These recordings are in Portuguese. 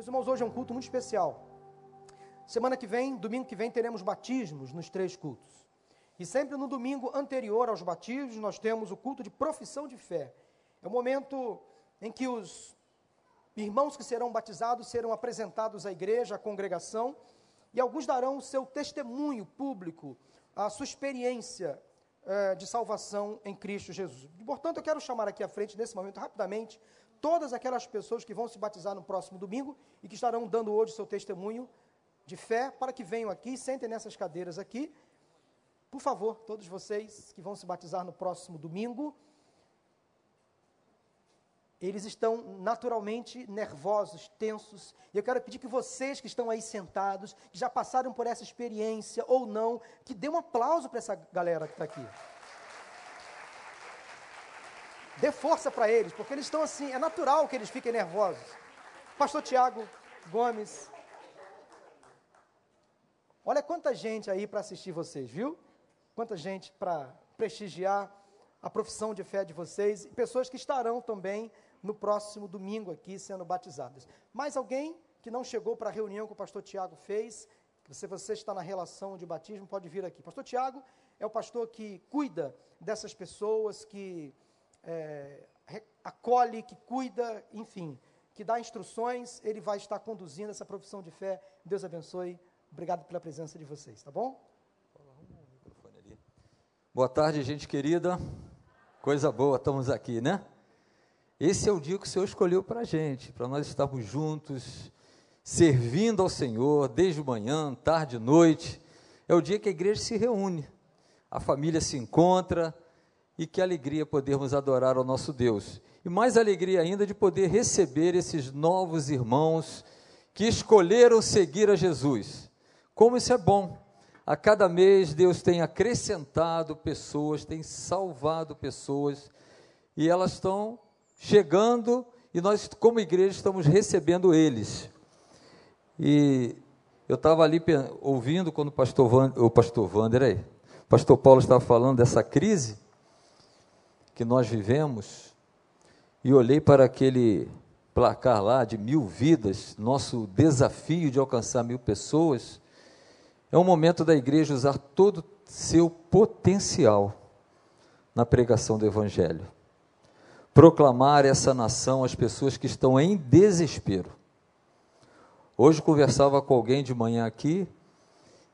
Meus irmãos, hoje é um culto muito especial. Semana que vem, domingo que vem, teremos batismos nos três cultos. E sempre no domingo anterior aos batismos, nós temos o culto de profissão de fé. É o momento em que os irmãos que serão batizados serão apresentados à igreja, à congregação, e alguns darão o seu testemunho público, a sua experiência eh, de salvação em Cristo Jesus. Portanto, eu quero chamar aqui à frente, nesse momento, rapidamente, todas aquelas pessoas que vão se batizar no próximo domingo e que estarão dando hoje seu testemunho de fé, para que venham aqui, sentem nessas cadeiras aqui. Por favor, todos vocês que vão se batizar no próximo domingo, eles estão naturalmente nervosos, tensos. E eu quero pedir que vocês que estão aí sentados, que já passaram por essa experiência ou não, que dê um aplauso para essa galera que está aqui. Dê força para eles, porque eles estão assim, é natural que eles fiquem nervosos. Pastor Tiago Gomes. Olha quanta gente aí para assistir vocês, viu? Quanta gente para prestigiar a profissão de fé de vocês e pessoas que estarão também no próximo domingo aqui sendo batizadas. Mais alguém que não chegou para a reunião que o pastor Tiago fez, se você está na relação de batismo, pode vir aqui. Pastor Tiago é o pastor que cuida dessas pessoas, que é, acolhe, que cuida, enfim, que dá instruções, ele vai estar conduzindo essa profissão de fé. Deus abençoe. Obrigado pela presença de vocês, tá bom? Boa tarde, gente querida. Coisa boa, estamos aqui, né? Esse é o dia que o Senhor escolheu para a gente, para nós estarmos juntos, servindo ao Senhor, desde manhã, tarde, noite. É o dia que a igreja se reúne, a família se encontra e que alegria podermos adorar ao nosso Deus. E mais alegria ainda de poder receber esses novos irmãos que escolheram seguir a Jesus. Como isso é bom! A cada mês Deus tem acrescentado pessoas, tem salvado pessoas, e elas estão chegando e nós, como igreja, estamos recebendo eles. E eu estava ali ouvindo quando o pastor, Van, o pastor Vander, aí, o pastor Paulo estava falando dessa crise que nós vivemos, e olhei para aquele placar lá de mil vidas, nosso desafio de alcançar mil pessoas, é um momento da igreja usar todo seu potencial na pregação do Evangelho proclamar essa nação às pessoas que estão em desespero. Hoje conversava com alguém de manhã aqui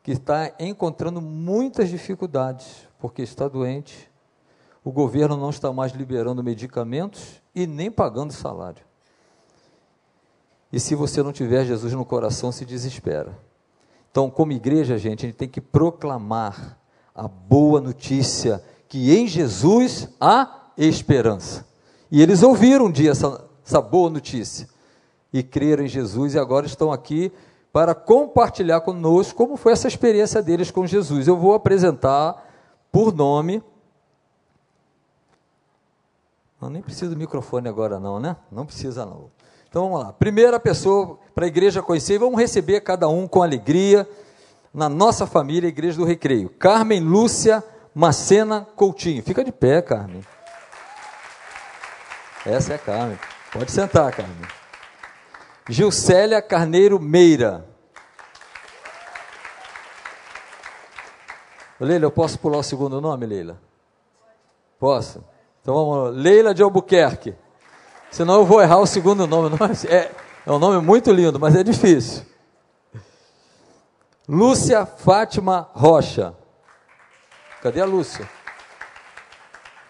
que está encontrando muitas dificuldades porque está doente. O governo não está mais liberando medicamentos e nem pagando salário. E se você não tiver Jesus no coração, se desespera. Então, como igreja, gente, a gente tem que proclamar a boa notícia que em Jesus há esperança. E eles ouviram um dia essa, essa boa notícia e creram em Jesus e agora estão aqui para compartilhar conosco como foi essa experiência deles com Jesus. Eu vou apresentar por nome. Não, nem precisa do microfone agora, não, né? Não precisa, não. Então vamos lá. Primeira pessoa para a igreja conhecer, vamos receber cada um com alegria na nossa família, Igreja do Recreio. Carmen Lúcia Macena Coutinho. Fica de pé, Carmen. Essa é a Carmen. Pode sentar, Carmen. Gilcélia Carneiro Meira. Leila, eu posso pular o segundo nome, Leila? Posso? Então vamos. Leila de Albuquerque. Senão eu vou errar o segundo nome. É, é um nome muito lindo, mas é difícil. Lúcia Fátima Rocha. Cadê a Lúcia?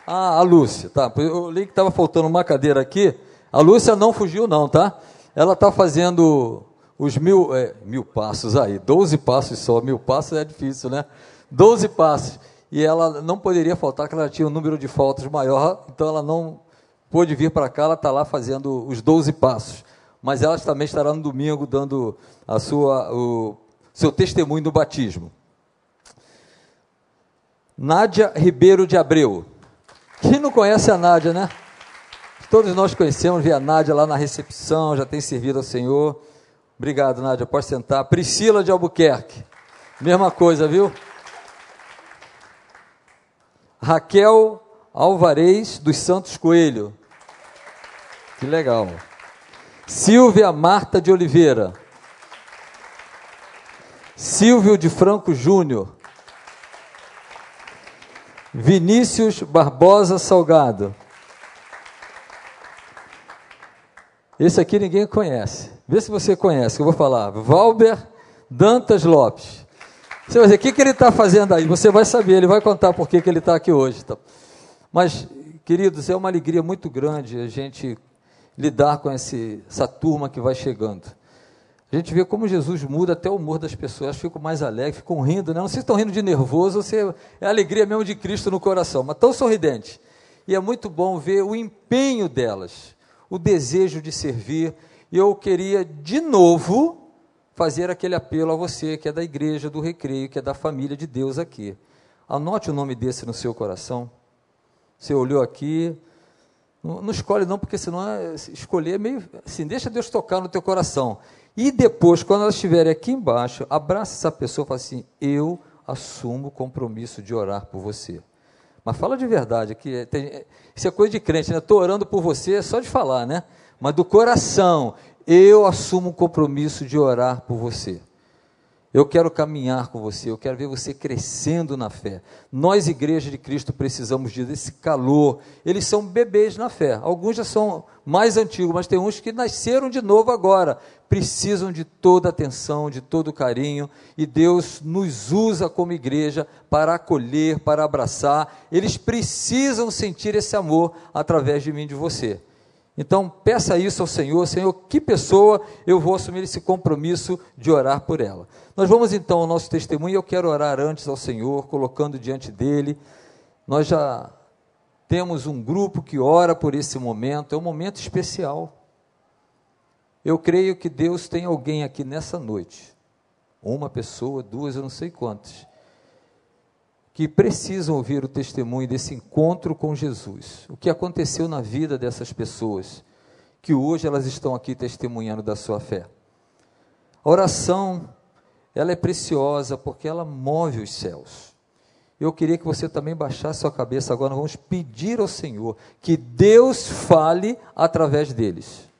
Ah, a Lúcia, tá. Eu li que estava faltando uma cadeira aqui. A Lúcia não fugiu, não, tá? Ela está fazendo os mil, é, mil passos aí, doze passos só. Mil passos é difícil, né? Doze passos. E ela não poderia faltar, porque ela tinha um número de faltas maior, então ela não pôde vir para cá, ela está lá fazendo os doze passos. Mas ela também estará no domingo dando a sua, o seu testemunho do batismo. Nádia Ribeiro de Abreu. Quem não conhece a Nádia, né? Todos nós conhecemos, vi a Nádia lá na recepção, já tem servido ao Senhor. Obrigado, Nádia, pode sentar. Priscila de Albuquerque, mesma coisa, viu? Raquel Alvarez dos Santos Coelho. Que legal. Silvia Marta de Oliveira. Silvio de Franco Júnior. Vinícius Barbosa Salgado. Esse aqui ninguém conhece. Vê se você conhece, que eu vou falar. Valber Dantas Lopes. Você vai dizer, o que, que ele está fazendo aí? Você vai saber, ele vai contar por que, que ele está aqui hoje. Tá? Mas, queridos, é uma alegria muito grande a gente lidar com esse, essa turma que vai chegando. A gente vê como Jesus muda até o humor das pessoas, ficam mais alegres, ficam rindo, né? não sei se estão rindo de nervoso ou se é a alegria mesmo de Cristo no coração, mas tão sorridentes. E é muito bom ver o empenho delas, o desejo de servir. E eu queria, de novo, fazer aquele apelo a você que é da igreja do recreio, que é da família de Deus aqui. Anote o nome desse no seu coração. Você olhou aqui, não, escolhe não, porque senão é, escolher é meio assim, deixa Deus tocar no teu coração. E depois, quando ela estiver aqui embaixo, abraça essa pessoa e fala assim: Eu assumo o compromisso de orar por você. Mas fala de verdade, que tem, isso é coisa de crente, né? Estou orando por você, é só de falar, né? Mas do coração, eu assumo o compromisso de orar por você. Eu quero caminhar com você, eu quero ver você crescendo na fé. Nós, Igreja de Cristo, precisamos desse calor. Eles são bebês na fé. Alguns já são mais antigos, mas tem uns que nasceram de novo agora. Precisam de toda atenção, de todo carinho, e Deus nos usa como igreja para acolher, para abraçar. Eles precisam sentir esse amor através de mim e de você. Então, peça isso ao Senhor, Senhor, que pessoa eu vou assumir esse compromisso de orar por ela. Nós vamos então ao nosso testemunho, eu quero orar antes ao Senhor, colocando diante dele. Nós já temos um grupo que ora por esse momento, é um momento especial. Eu creio que Deus tem alguém aqui nessa noite, uma pessoa, duas, eu não sei quantas, que precisam ouvir o testemunho desse encontro com Jesus. O que aconteceu na vida dessas pessoas, que hoje elas estão aqui testemunhando da sua fé. A oração, ela é preciosa porque ela move os céus. Eu queria que você também baixasse sua cabeça agora, nós vamos pedir ao Senhor que Deus fale através deles.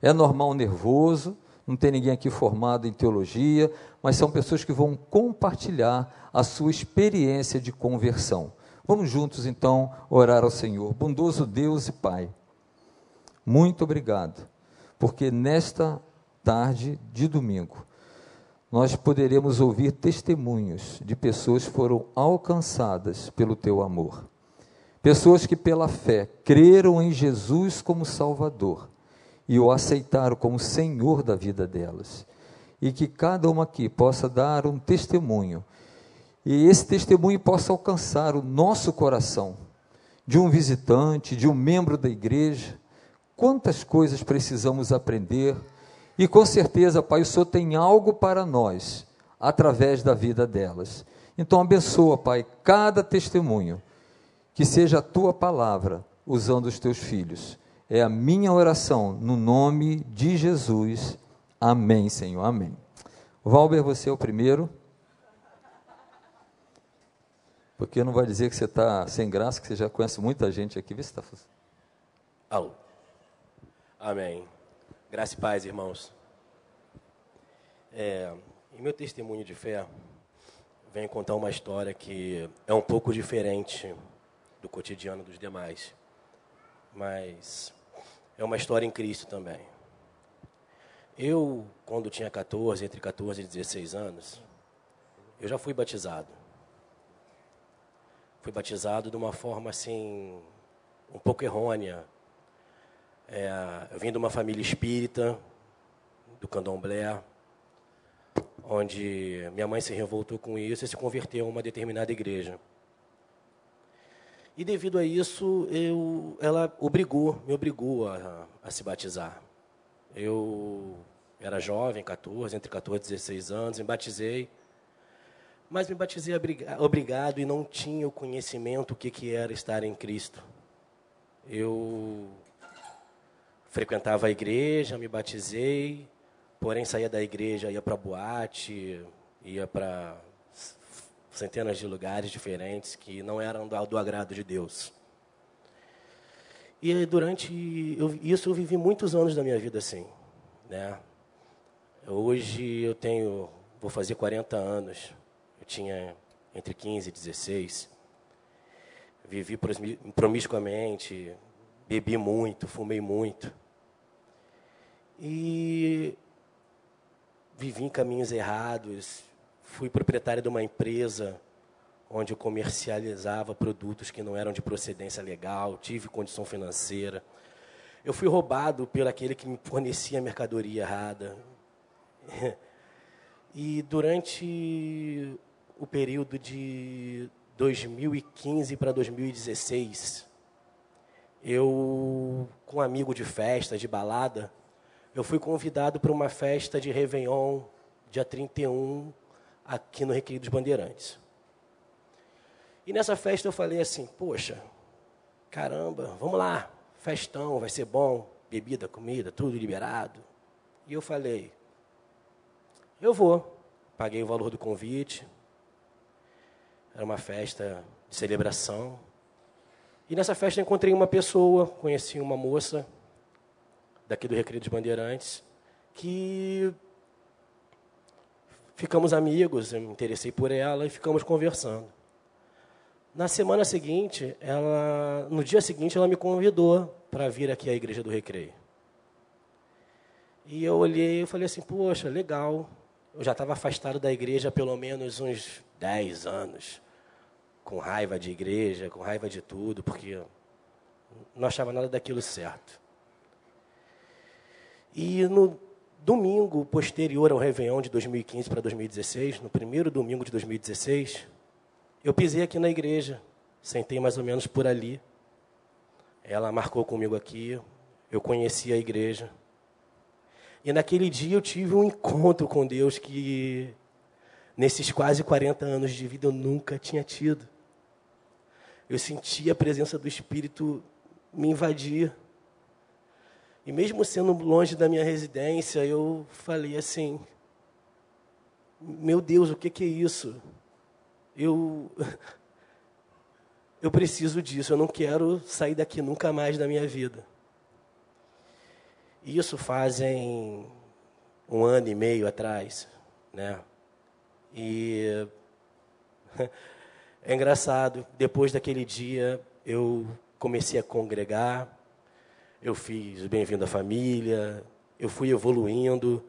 É normal nervoso, não tem ninguém aqui formado em teologia, mas são pessoas que vão compartilhar a sua experiência de conversão. Vamos juntos então orar ao Senhor. Bondoso Deus e Pai, muito obrigado, porque nesta tarde de domingo nós poderemos ouvir testemunhos de pessoas que foram alcançadas pelo teu amor. Pessoas que pela fé creram em Jesus como Salvador e o aceitaram como Senhor da vida delas. E que cada uma aqui possa dar um testemunho, e esse testemunho possa alcançar o nosso coração, de um visitante, de um membro da igreja. Quantas coisas precisamos aprender, e com certeza, Pai, o Senhor tem algo para nós, através da vida delas. Então, abençoa, Pai, cada testemunho, que seja a tua palavra, usando os teus filhos é a minha oração, no nome de Jesus. Amém, Senhor. Amém. Valber, você é o primeiro. Porque não vai dizer que você está sem graça, que você já conhece muita gente aqui. Vê se está Alô. Amém. Graça e paz, irmãos. É, em meu testemunho de fé, venho contar uma história que é um pouco diferente do cotidiano dos demais. Mas é uma história em Cristo também. Eu, quando tinha 14, entre 14 e 16 anos, eu já fui batizado. Fui batizado de uma forma assim, um pouco errônea. É, eu vim de uma família espírita, do candomblé, onde minha mãe se revoltou com isso e se converteu a uma determinada igreja. E devido a isso, eu, ela obrigou, me obrigou a, a se batizar. Eu era jovem, 14, entre 14 e 16 anos, me batizei. Mas me batizei obrigado e não tinha o conhecimento o que, que era estar em Cristo. Eu frequentava a igreja, me batizei, porém saía da igreja, ia para boate, ia para centenas de lugares diferentes que não eram do, do agrado de Deus. E durante eu, isso eu vivi muitos anos da minha vida assim. né? Hoje eu tenho, vou fazer 40 anos. Eu tinha entre 15 e 16. Vivi promiscuamente, bebi muito, fumei muito. E vivi em caminhos errados. Fui proprietário de uma empresa onde eu comercializava produtos que não eram de procedência legal, tive condição financeira. Eu fui roubado por aquele que me fornecia mercadoria errada. E durante o período de 2015 para 2016, eu, com um amigo de festa, de balada, eu fui convidado para uma festa de Réveillon, dia 31, aqui no Recreio dos Bandeirantes. E nessa festa eu falei assim, poxa, caramba, vamos lá, festão, vai ser bom, bebida, comida, tudo liberado. E eu falei, eu vou. Paguei o valor do convite. Era uma festa de celebração. E nessa festa encontrei uma pessoa, conheci uma moça daqui do Recreio dos Bandeirantes, que ficamos amigos, eu me interessei por ela e ficamos conversando. Na semana seguinte, ela, no dia seguinte, ela me convidou para vir aqui à igreja do Recreio. E eu olhei e falei assim, poxa, legal. Eu já estava afastado da igreja pelo menos uns 10 anos, com raiva de igreja, com raiva de tudo, porque não achava nada daquilo certo. E no domingo posterior ao Réveillon de 2015 para 2016, no primeiro domingo de 2016, eu pisei aqui na igreja, sentei mais ou menos por ali. Ela marcou comigo aqui, eu conheci a igreja. E naquele dia eu tive um encontro com Deus que, nesses quase 40 anos de vida, eu nunca tinha tido. Eu senti a presença do Espírito me invadir. E mesmo sendo longe da minha residência, eu falei assim: Meu Deus, o que, que é isso? Eu eu preciso disso, eu não quero sair daqui nunca mais da minha vida. Isso fazem um ano e meio atrás, né? E é engraçado, depois daquele dia eu comecei a congregar, eu fiz Bem-vindo à Família, eu fui evoluindo.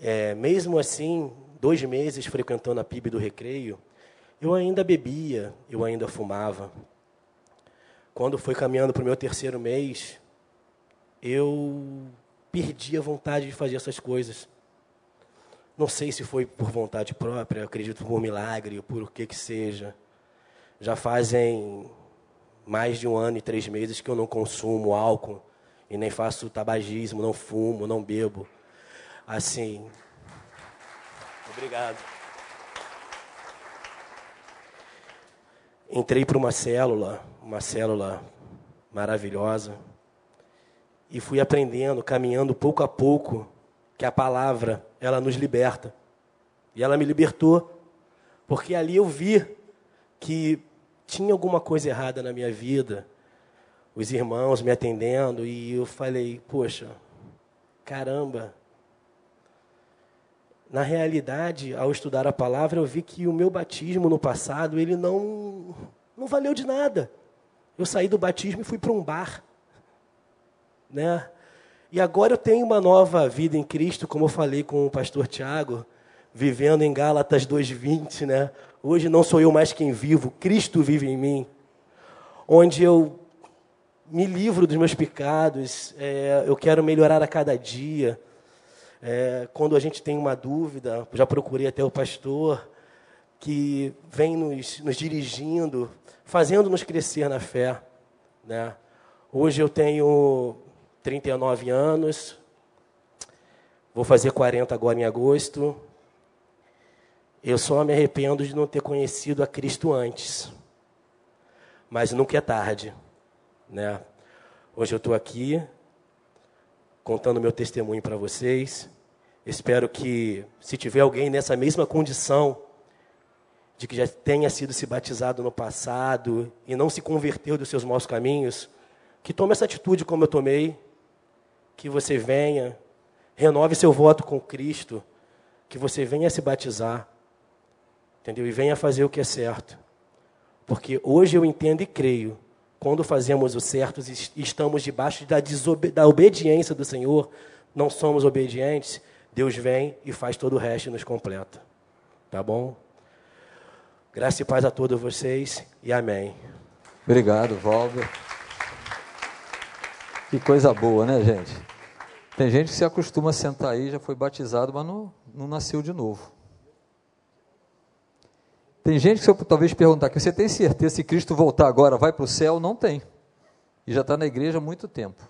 É, mesmo assim, dois meses frequentando a PIB do Recreio, eu ainda bebia, eu ainda fumava. Quando foi caminhando para o meu terceiro mês, eu perdi a vontade de fazer essas coisas. Não sei se foi por vontade própria, acredito por milagre, por o que que seja. Já fazem mais de um ano e três meses que eu não consumo álcool e nem faço tabagismo, não fumo, não bebo. Assim. Obrigado. Entrei para uma célula, uma célula maravilhosa, e fui aprendendo, caminhando pouco a pouco, que a palavra, ela nos liberta. E ela me libertou, porque ali eu vi que tinha alguma coisa errada na minha vida, os irmãos me atendendo, e eu falei, poxa, caramba, na realidade, ao estudar a palavra, eu vi que o meu batismo no passado, ele não, não valeu de nada. Eu saí do batismo e fui para um bar. Né? E agora eu tenho uma nova vida em Cristo, como eu falei com o pastor Tiago, vivendo em Gálatas 2,20. Né? Hoje não sou eu mais quem vivo, Cristo vive em mim. Onde eu me livro dos meus pecados, é, eu quero melhorar a cada dia. É, quando a gente tem uma dúvida, já procurei até o pastor, que vem nos, nos dirigindo, fazendo-nos crescer na fé. Né? Hoje eu tenho 39 anos, vou fazer 40 agora em agosto. Eu só me arrependo de não ter conhecido a Cristo antes. Mas nunca é tarde. Né? Hoje eu estou aqui contando meu testemunho para vocês. Espero que, se tiver alguém nessa mesma condição, de que já tenha sido se batizado no passado e não se converteu dos seus maus caminhos, que tome essa atitude como eu tomei, que você venha, Renove seu voto com Cristo, que você venha se batizar, entendeu? E venha fazer o que é certo. Porque hoje eu entendo e creio, quando fazemos o certo e estamos debaixo da, da obediência do Senhor, não somos obedientes, Deus vem e faz todo o resto e nos completa. Tá bom? Graça e paz a todos vocês e amém. Obrigado, Valber. Que coisa boa, né, gente? Tem gente que se acostuma a sentar aí, já foi batizado, mas não, não nasceu de novo. Tem gente que se eu talvez perguntar que você tem certeza se Cristo voltar agora vai para o céu? Não tem. E já está na igreja há muito tempo.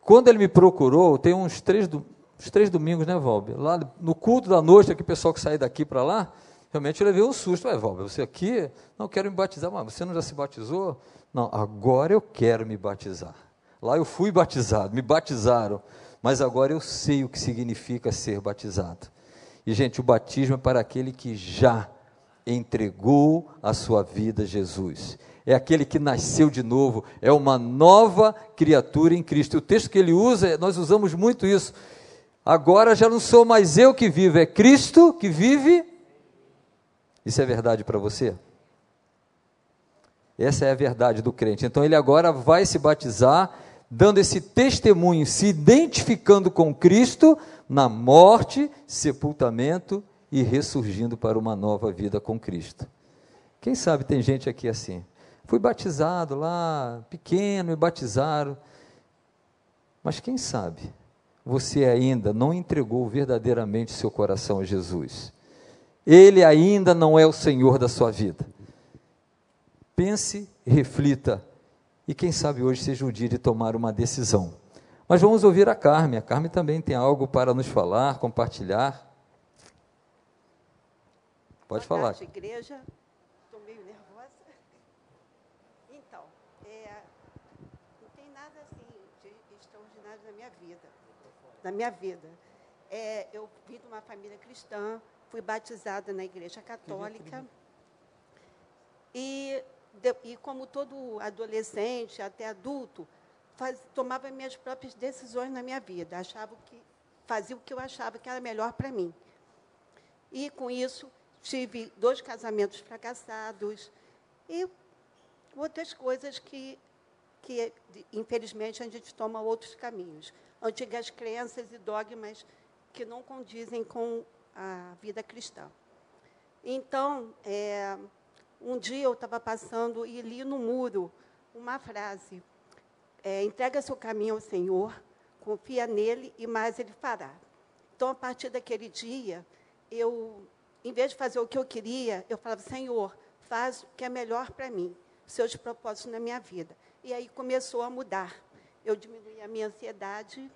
Quando ele me procurou, tem uns três, uns três domingos, né, Valber? Lá no culto da noite, aquele pessoal que sai daqui para lá, realmente eu levei um susto. Ué, Valber, você aqui, não quero me batizar, mas você não já se batizou? Não, agora eu quero me batizar. Lá eu fui batizado, me batizaram, mas agora eu sei o que significa ser batizado. E, gente, o batismo é para aquele que já entregou a sua vida a Jesus. É aquele que nasceu de novo, é uma nova criatura em Cristo. E o texto que ele usa, nós usamos muito isso. Agora já não sou mais eu que vivo, é Cristo que vive. Isso é verdade para você? Essa é a verdade do crente. Então ele agora vai se batizar, dando esse testemunho, se identificando com Cristo na morte, sepultamento e ressurgindo para uma nova vida com Cristo. Quem sabe tem gente aqui assim. Fui batizado lá, pequeno, me batizaram. Mas quem sabe você ainda não entregou verdadeiramente seu coração a Jesus? Ele ainda não é o Senhor da sua vida. Pense, reflita e quem sabe hoje seja o dia de tomar uma decisão. Mas vamos ouvir a Carmen. A Carmen também tem algo para nos falar, compartilhar. Pode Boa falar. Tarde, igreja. Estou meio nervosa. Então, é, não tem nada assim de extraordinário na minha vida. Na minha vida. É, eu vim de uma família cristã, fui batizada na igreja católica. E, de, e como todo adolescente, até adulto, faz, tomava minhas próprias decisões na minha vida. Achava que fazia o que eu achava que era melhor para mim. E com isso tive dois casamentos fracassados e outras coisas que, que infelizmente, a gente toma outros caminhos. Antigas crenças e dogmas que não condizem com a vida cristã. Então, é, um dia eu estava passando e li no muro uma frase: é, entrega seu caminho ao Senhor, confia nele e mais ele fará. Então, a partir daquele dia, eu em vez de fazer o que eu queria, eu falava, Senhor, faz o que é melhor para mim, seus propósitos na minha vida. E aí começou a mudar. Eu diminuí a minha ansiedade.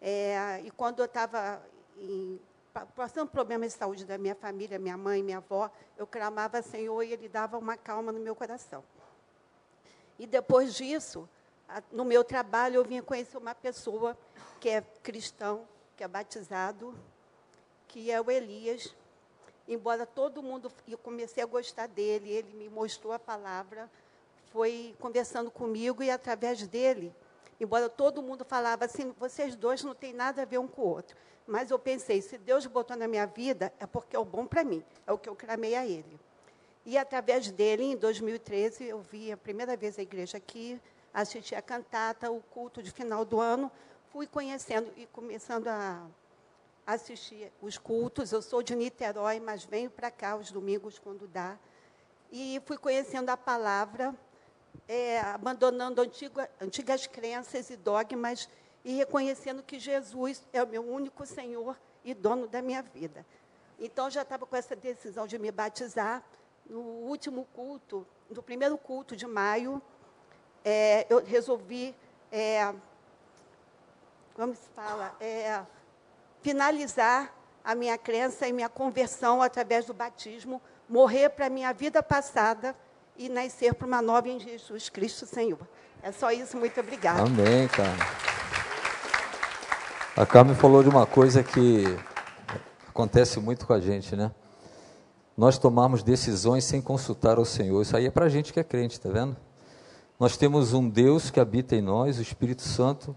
É, e quando eu estava passando problemas de saúde da minha família, minha mãe, minha avó, eu clamava Senhor e Ele dava uma calma no meu coração. E depois disso, no meu trabalho, eu vinha conhecer uma pessoa que é cristão, que é batizado, que é o Elias, embora todo mundo, eu comecei a gostar dele, ele me mostrou a palavra, foi conversando comigo e através dele, embora todo mundo falava assim, vocês dois não têm nada a ver um com o outro. Mas eu pensei, se Deus botou na minha vida, é porque é o bom para mim, é o que eu clamei a ele. E através dele, em 2013, eu vi a primeira vez a igreja aqui, assisti a cantata, o culto de final do ano, fui conhecendo e começando a assistir os cultos. Eu sou de Niterói, mas venho para cá os domingos quando dá. E fui conhecendo a palavra, é, abandonando antigas crenças e dogmas e reconhecendo que Jesus é o meu único Senhor e dono da minha vida. Então, já estava com essa decisão de me batizar. No último culto, no primeiro culto de maio, é, eu resolvi, é, como se fala, é, finalizar a minha crença e minha conversão através do batismo, morrer para a minha vida passada e nascer para uma nova em Jesus Cristo Senhor. É só isso, muito obrigada. Amém, cara. A Carmen falou de uma coisa que acontece muito com a gente, né? Nós tomamos decisões sem consultar ao Senhor. Isso aí é para a gente que é crente, tá vendo? Nós temos um Deus que habita em nós, o Espírito Santo,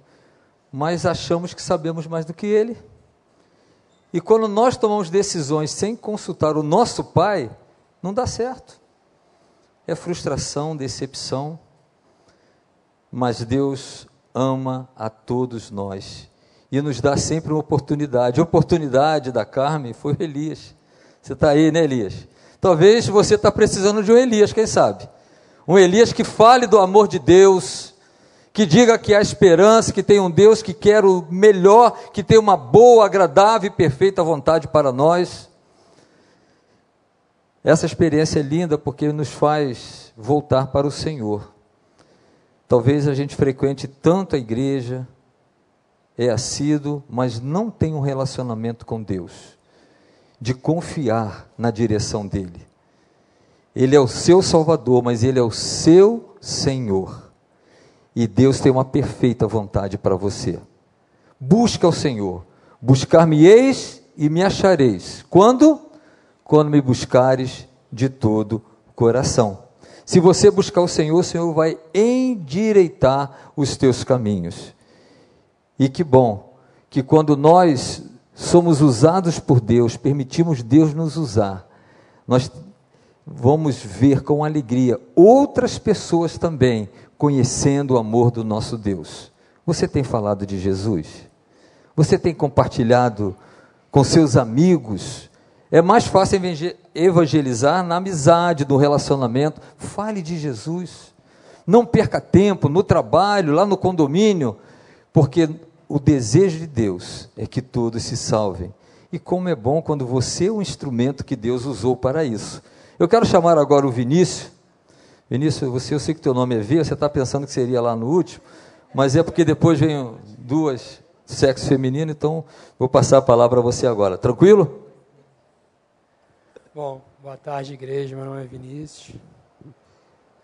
mas achamos que sabemos mais do que ele. E quando nós tomamos decisões sem consultar o nosso pai, não dá certo. É frustração, decepção. Mas Deus ama a todos nós e nos dá sempre uma oportunidade. A oportunidade da Carmen foi o Elias. Você está aí, né, Elias? Talvez você está precisando de um Elias, quem sabe? Um Elias que fale do amor de Deus, que diga que há esperança, que tem um Deus que quer o melhor, que tem uma boa, agradável e perfeita vontade para nós. Essa experiência é linda porque nos faz voltar para o Senhor. Talvez a gente frequente tanto a igreja, é assíduo, mas não tem um relacionamento com Deus, de confiar na direção dEle. Ele é o seu Salvador, mas Ele é o seu Senhor. E Deus tem uma perfeita vontade para você. Busca o Senhor. Buscar-me-eis e me achareis. Quando? Quando me buscares de todo coração. Se você buscar o Senhor, o Senhor vai endireitar os teus caminhos. E que bom que quando nós somos usados por Deus, permitimos Deus nos usar, nós vamos ver com alegria outras pessoas também conhecendo o amor do nosso Deus. Você tem falado de Jesus? Você tem compartilhado com seus amigos? É mais fácil evangelizar na amizade, no relacionamento. Fale de Jesus. Não perca tempo no trabalho, lá no condomínio, porque o desejo de Deus é que todos se salvem. E como é bom quando você é o instrumento que Deus usou para isso. Eu quero chamar agora o Vinícius. Vinícius, você, eu sei que teu nome é V, você está pensando que seria lá no último, mas é porque depois vem duas sexo feminino, então vou passar a palavra a você agora. Tranquilo? Bom, boa tarde, igreja. Meu nome é Vinícius.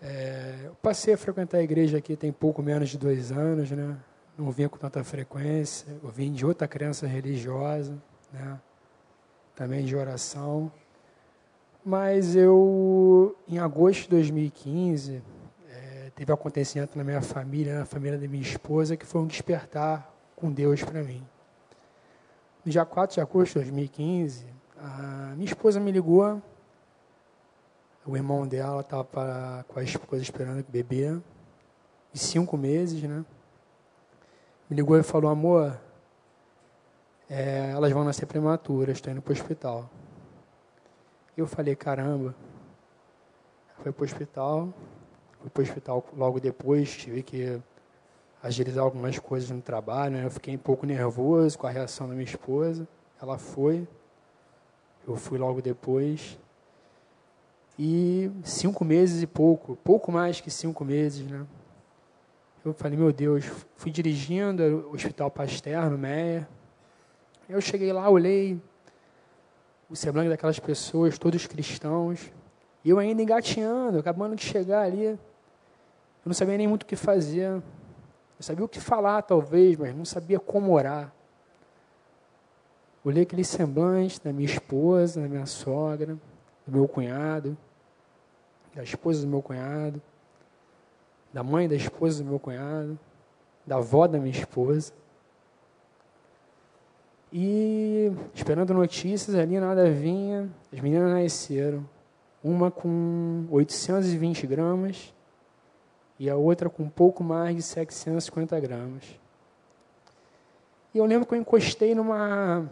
É, eu passei a frequentar a igreja aqui tem pouco menos de dois anos, né? Não vinha com tanta frequência. Eu vim de outra crença religiosa, né? Também de oração. Mas eu, em agosto de 2015, é, teve um acontecimento na minha família, na família da minha esposa, que foi um despertar com Deus para mim. No dia 4 de agosto de 2015, a minha esposa me ligou, o irmão dela estava com a esposa esperando o bebê, de cinco meses, né? Me ligou e falou, amor, é, elas vão nascer prematuras, estou indo para o hospital. Eu falei, caramba. Foi para o hospital. Fui para o hospital logo depois, tive que agilizar algumas coisas no trabalho. Né? Eu fiquei um pouco nervoso com a reação da minha esposa. Ela foi. Eu fui logo depois. E cinco meses e pouco, pouco mais que cinco meses, né? Eu falei, meu Deus, fui dirigindo o Hospital Pasteur, no Meia. Eu cheguei lá, olhei, o semblante daquelas pessoas, todos cristãos, e eu ainda engateando, acabando de chegar ali. Eu não sabia nem muito o que fazer. Eu sabia o que falar, talvez, mas não sabia como orar. Olhei aquele semblante da minha esposa, da minha sogra, do meu cunhado, da esposa do meu cunhado, da mãe da esposa do meu cunhado, da avó da minha esposa. E esperando notícias ali, nada vinha. As meninas nasceram. Uma com 820 gramas e a outra com pouco mais de 750 gramas. Eu lembro que eu encostei numa,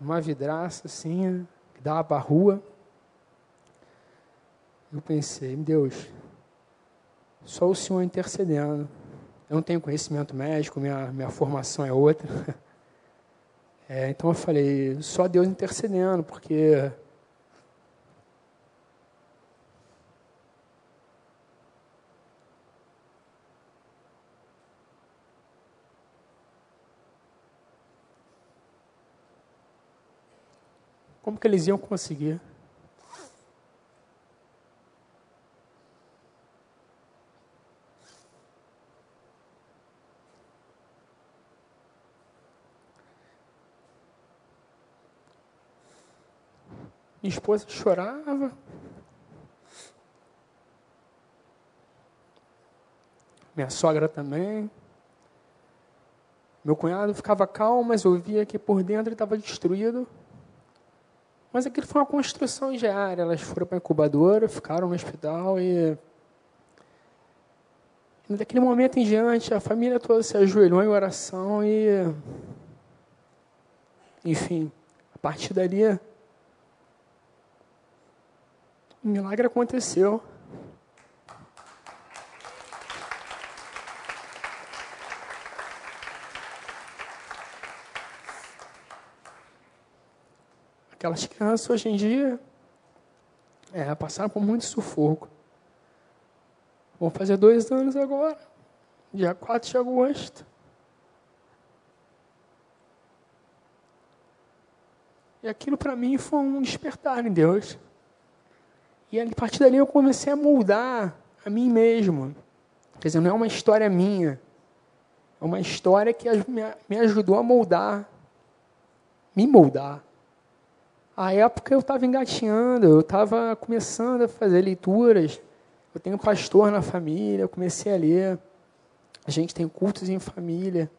numa vidraça assim, que dava para a rua. Eu pensei, Deus, só o Senhor intercedendo. Eu não tenho conhecimento médico, minha, minha formação é outra. É, então eu falei, só Deus intercedendo, porque Como que eles iam conseguir? Minha esposa chorava. Minha sogra também. Meu cunhado ficava calmo, mas eu via que por dentro ele estava destruído. Mas aquilo foi uma construção diária. Elas foram para a incubadora, ficaram no hospital e. daquele momento em diante, a família toda se ajoelhou em oração e. Enfim, a partir dali. O milagre aconteceu. Aquelas crianças hoje em dia é, passaram por muito sufoco. Vão fazer dois anos agora, dia 4 de agosto. E aquilo para mim foi um despertar em Deus. E a partir dali eu comecei a moldar a mim mesmo. Quer dizer, não é uma história minha. É uma história que me ajudou a moldar, me moldar. A época eu estava engatinhando, eu estava começando a fazer leituras. Eu tenho pastor na família, eu comecei a ler. A gente tem cultos em família.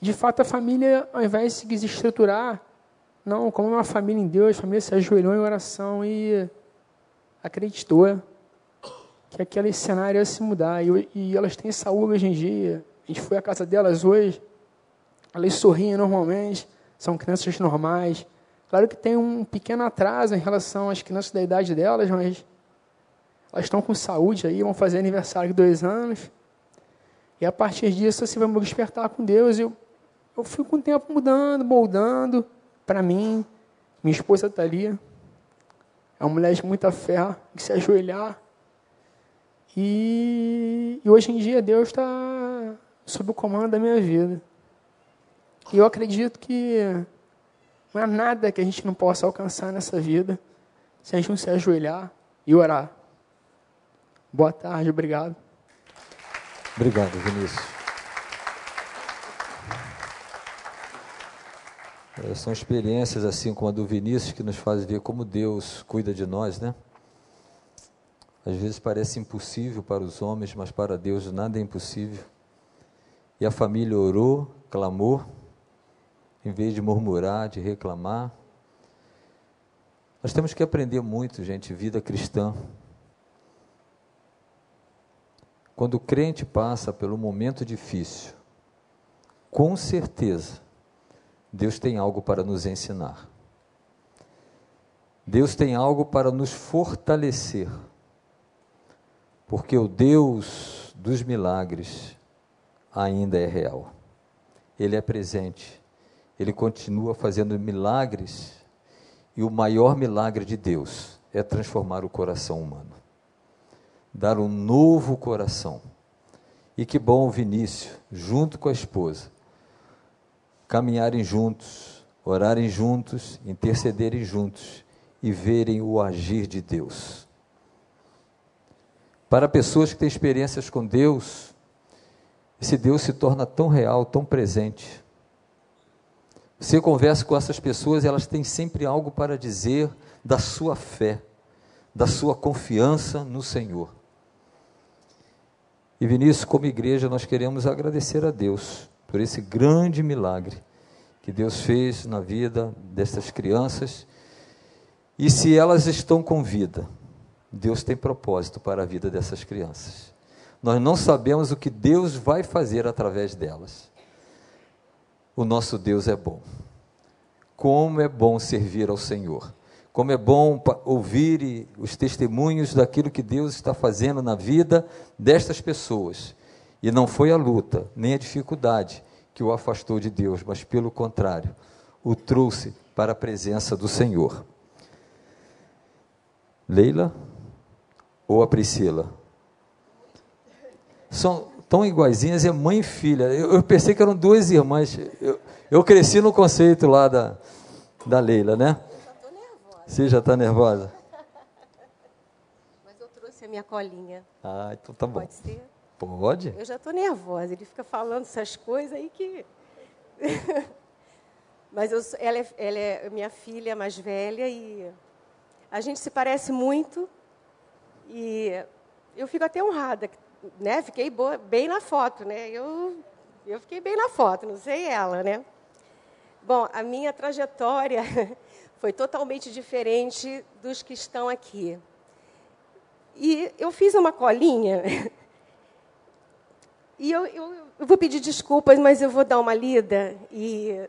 De fato, a família, ao invés de se desestruturar, não, como uma família em Deus, a família se ajoelhou em oração e acreditou que aquele cenário ia se mudar. E, e elas têm saúde hoje em dia. A gente foi à casa delas hoje. Elas sorriem normalmente, são crianças normais Claro que tem um pequeno atraso em relação às crianças da idade delas, mas elas estão com saúde aí, vão fazer aniversário de dois anos. E a partir disso, você vai me despertar com Deus. Eu, eu fui com o tempo mudando, moldando para mim. Minha esposa está ali. É uma mulher de muita fé, que se ajoelhar. E, e hoje em dia Deus está sob o comando da minha vida. E eu acredito que não há nada que a gente não possa alcançar nessa vida se a gente não se ajoelhar e orar. Boa tarde, obrigado. Obrigado, Vinícius. É, são experiências assim como a do Vinícius que nos fazem ver como Deus cuida de nós, né? Às vezes parece impossível para os homens, mas para Deus nada é impossível. E a família orou, clamou, em vez de murmurar, de reclamar. Nós temos que aprender muito, gente, vida cristã. Quando o crente passa pelo momento difícil, com certeza, Deus tem algo para nos ensinar. Deus tem algo para nos fortalecer. Porque o Deus dos milagres ainda é real. Ele é presente ele continua fazendo milagres, e o maior milagre de Deus é transformar o coração humano dar um novo coração. E que bom o Vinícius, junto com a esposa, caminharem juntos, orarem juntos, intercederem juntos e verem o agir de Deus. Para pessoas que têm experiências com Deus, esse Deus se torna tão real, tão presente. Você conversa com essas pessoas, elas têm sempre algo para dizer da sua fé, da sua confiança no Senhor. E Vinícius, como igreja, nós queremos agradecer a Deus por esse grande milagre que Deus fez na vida dessas crianças. E se elas estão com vida, Deus tem propósito para a vida dessas crianças. Nós não sabemos o que Deus vai fazer através delas o nosso Deus é bom. Como é bom servir ao Senhor. Como é bom ouvir os testemunhos daquilo que Deus está fazendo na vida destas pessoas. E não foi a luta, nem a dificuldade que o afastou de Deus, mas pelo contrário, o trouxe para a presença do Senhor. Leila ou a Priscila? São, tão iguaizinhas, é mãe e filha. Eu, eu pensei que eram duas irmãs. Eu, eu cresci no conceito lá da, da Leila, né? Eu já estou nervosa. Você já está nervosa? Mas eu trouxe a minha colinha. Ah, então tá bom. Pode ser? Pode? Eu já estou nervosa. Ele fica falando essas coisas aí que. Mas eu, ela, é, ela é minha filha mais velha e a gente se parece muito. E eu fico até honrada né? Fiquei boa, bem na foto, né? Eu Eu fiquei bem na foto, não sei ela, né? Bom, a minha trajetória foi totalmente diferente dos que estão aqui. E eu fiz uma colinha. E eu, eu, eu vou pedir desculpas, mas eu vou dar uma lida e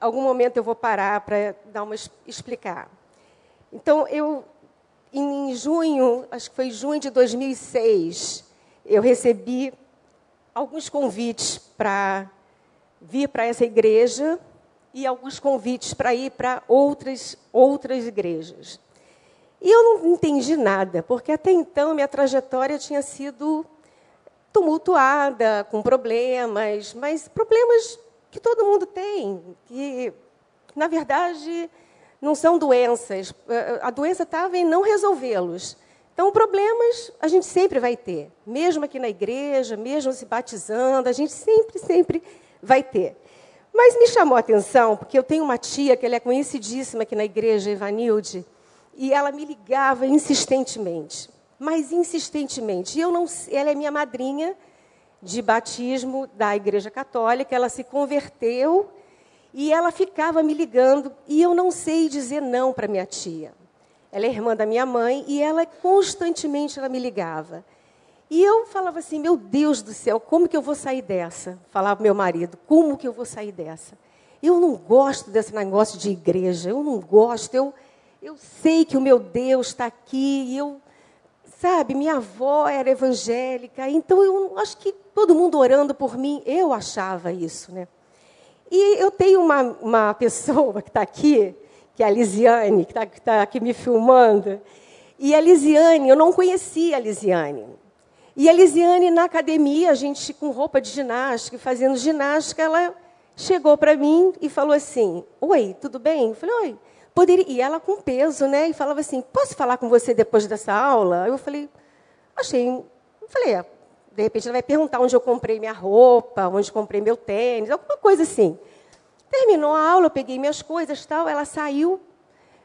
algum momento eu vou parar para dar uma explicar. Então, eu em junho, acho que foi junho de 2006, eu recebi alguns convites para vir para essa igreja e alguns convites para ir para outras outras igrejas. E eu não entendi nada, porque até então minha trajetória tinha sido tumultuada, com problemas, mas problemas que todo mundo tem, que, na verdade, não são doenças. A doença estava em não resolvê-los. Então, problemas a gente sempre vai ter, mesmo aqui na igreja, mesmo se batizando, a gente sempre, sempre vai ter. Mas me chamou a atenção, porque eu tenho uma tia que ela é conhecidíssima aqui na igreja, Evanilde, e ela me ligava insistentemente, mas insistentemente. E eu não, ela é minha madrinha de batismo da Igreja Católica, ela se converteu e ela ficava me ligando e eu não sei dizer não para minha tia. Ela é irmã da minha mãe e ela constantemente ela me ligava. E eu falava assim: "Meu Deus do céu, como que eu vou sair dessa?" Falava pro meu marido: "Como que eu vou sair dessa?" Eu não gosto desse negócio de igreja, eu não gosto, eu eu sei que o meu Deus está aqui e eu, sabe, minha avó era evangélica, então eu acho que todo mundo orando por mim, eu achava isso, né? E eu tenho uma, uma pessoa que está aqui, que é a Lisiane, que está tá aqui me filmando, e a Lisiane, eu não conhecia a Lisiane. E a Lisiane, na academia, a gente com roupa de ginástica, fazendo ginástica, ela chegou para mim e falou assim: Oi, tudo bem? Eu falei: Oi. Poderia, e ela com peso, né? E falava assim: Posso falar com você depois dessa aula? Eu falei: Achei. Eu falei: é, De repente ela vai perguntar onde eu comprei minha roupa, onde comprei meu tênis, alguma coisa assim. Terminou a aula, eu peguei minhas coisas, tal. Ela saiu.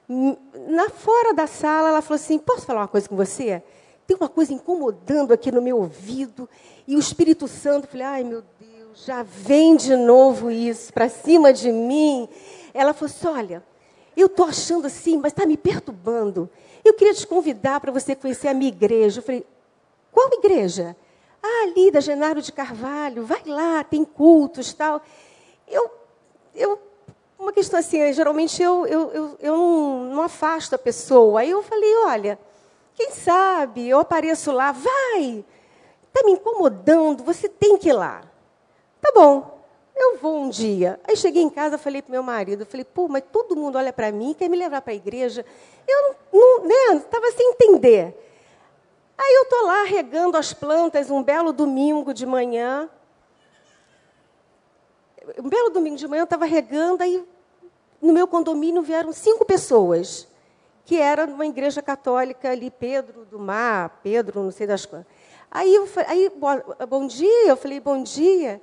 Na fora da sala, ela falou assim: Posso falar uma coisa com você? Tem uma coisa incomodando aqui no meu ouvido. E o Espírito Santo, eu falei: Ai, meu Deus, já vem de novo isso para cima de mim. Ela falou assim: Olha eu estou achando assim, mas está me perturbando. Eu queria te convidar para você conhecer a minha igreja. Eu falei, qual igreja? Ah, ali da Genaro de Carvalho, vai lá, tem cultos tal. Eu, eu uma questão assim, geralmente eu, eu, eu, eu não, não afasto a pessoa. Aí eu falei, olha, quem sabe eu apareço lá, vai, está me incomodando, você tem que ir lá. Tá bom. Eu vou um dia. Aí cheguei em casa, falei para meu marido, falei, pô, mas todo mundo olha para mim, quer me levar para a igreja. Eu não, né, estava sem entender. Aí eu estou lá regando as plantas um belo domingo de manhã. Um belo domingo de manhã eu estava regando, aí no meu condomínio vieram cinco pessoas, que era numa igreja católica ali, Pedro do Mar, Pedro, não sei das quantas. Aí, eu, aí bom dia, eu falei, bom dia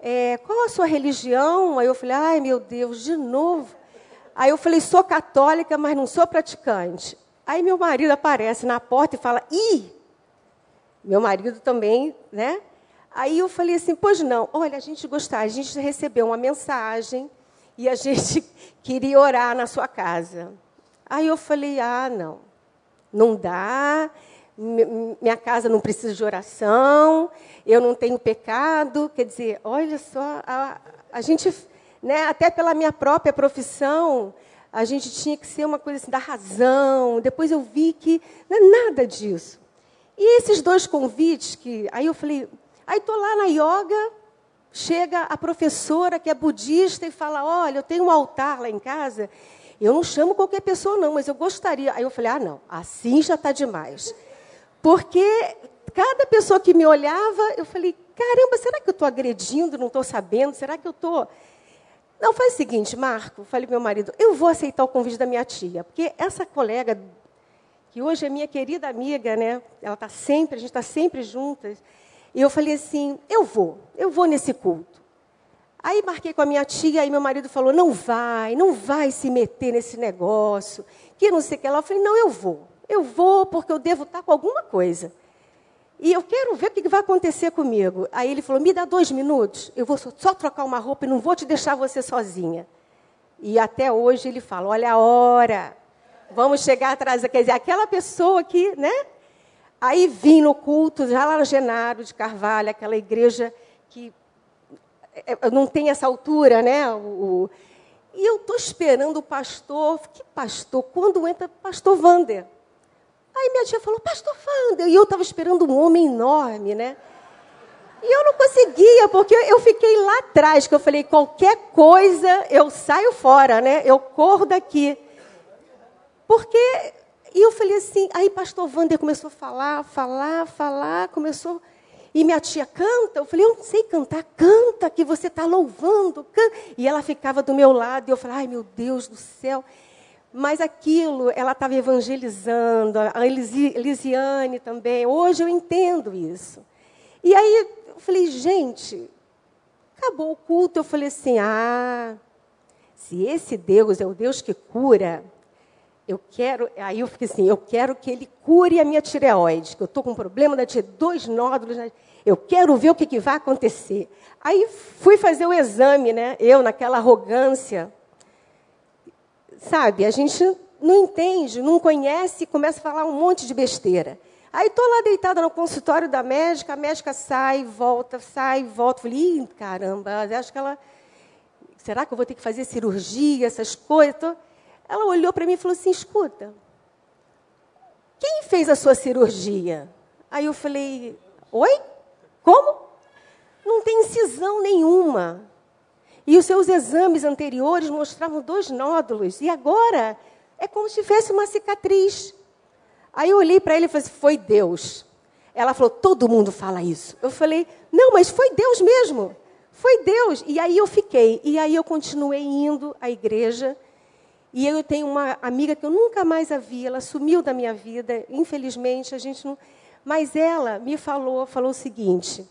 é, qual a sua religião? Aí eu falei, ai meu Deus, de novo. Aí eu falei, sou católica, mas não sou praticante. Aí meu marido aparece na porta e fala, ih! Meu marido também, né? Aí eu falei assim, pois não, olha, a gente gostaria, a gente recebeu uma mensagem e a gente queria orar na sua casa. Aí eu falei, ah, não, não dá, minha casa não precisa de oração, eu não tenho pecado. Quer dizer, olha só, a, a gente, né, até pela minha própria profissão, a gente tinha que ser uma coisa assim, da razão. Depois eu vi que não é nada disso. E esses dois convites que. Aí eu falei, aí estou lá na yoga, chega a professora que é budista e fala: Olha, eu tenho um altar lá em casa. Eu não chamo qualquer pessoa, não, mas eu gostaria. Aí eu falei: Ah, não, assim já está demais. Porque cada pessoa que me olhava, eu falei: caramba, será que eu estou agredindo? Não estou sabendo? Será que eu estou. Não, faz o seguinte, Marco, falei para meu marido, eu vou aceitar o convite da minha tia, porque essa colega, que hoje é minha querida amiga, né? Ela está sempre, a gente está sempre juntas. E eu falei assim, eu vou, eu vou nesse culto. Aí marquei com a minha tia, aí meu marido falou, não vai, não vai se meter nesse negócio, que não sei o que lá. Eu falei, não, eu vou. Eu vou porque eu devo estar com alguma coisa. E eu quero ver o que vai acontecer comigo. Aí ele falou: me dá dois minutos, eu vou só trocar uma roupa e não vou te deixar você sozinha. E até hoje ele fala: olha a hora, vamos chegar atrás. Quer dizer, aquela pessoa que, né? Aí vim no culto, já lá no Genaro de Carvalho, aquela igreja que é, é, não tem essa altura, né? O, e eu estou esperando o pastor. Que pastor? Quando entra pastor Vander. Aí minha tia falou, pastor Vander. E eu estava esperando um homem enorme, né? E eu não conseguia, porque eu fiquei lá atrás, que eu falei, qualquer coisa eu saio fora, né? Eu corro daqui. Porque, e eu falei assim, aí pastor Wander começou a falar, falar, falar, começou, e minha tia canta, eu falei, eu não sei cantar, canta, que você está louvando, canta. E ela ficava do meu lado, e eu falei, ai meu Deus do céu. Mas aquilo, ela estava evangelizando, a Elisiane também, hoje eu entendo isso. E aí eu falei, gente, acabou o culto. Eu falei assim: ah, se esse Deus é o Deus que cura, eu quero. Aí eu fiquei assim: eu quero que ele cure a minha tireoide, que eu estou com um problema da tireoide, dois nódulos. Eu quero ver o que, que vai acontecer. Aí fui fazer o exame, né? Eu, naquela arrogância. Sabe, a gente não entende, não conhece e começa a falar um monte de besteira. Aí estou lá deitada no consultório da médica, a médica sai, volta, sai, volta. Falei, caramba, acho que ela. Será que eu vou ter que fazer cirurgia, essas coisas? Ela olhou para mim e falou assim: escuta, quem fez a sua cirurgia? Aí eu falei: oi? Como? Não tem incisão nenhuma. E os seus exames anteriores mostravam dois nódulos. E agora é como se tivesse uma cicatriz. Aí eu olhei para ele e falei assim, foi Deus. Ela falou, todo mundo fala isso. Eu falei, não, mas foi Deus mesmo. Foi Deus. E aí eu fiquei. E aí eu continuei indo à igreja. E eu tenho uma amiga que eu nunca mais a vi. Ela sumiu da minha vida. Infelizmente, a gente não. Mas ela me falou, falou o seguinte: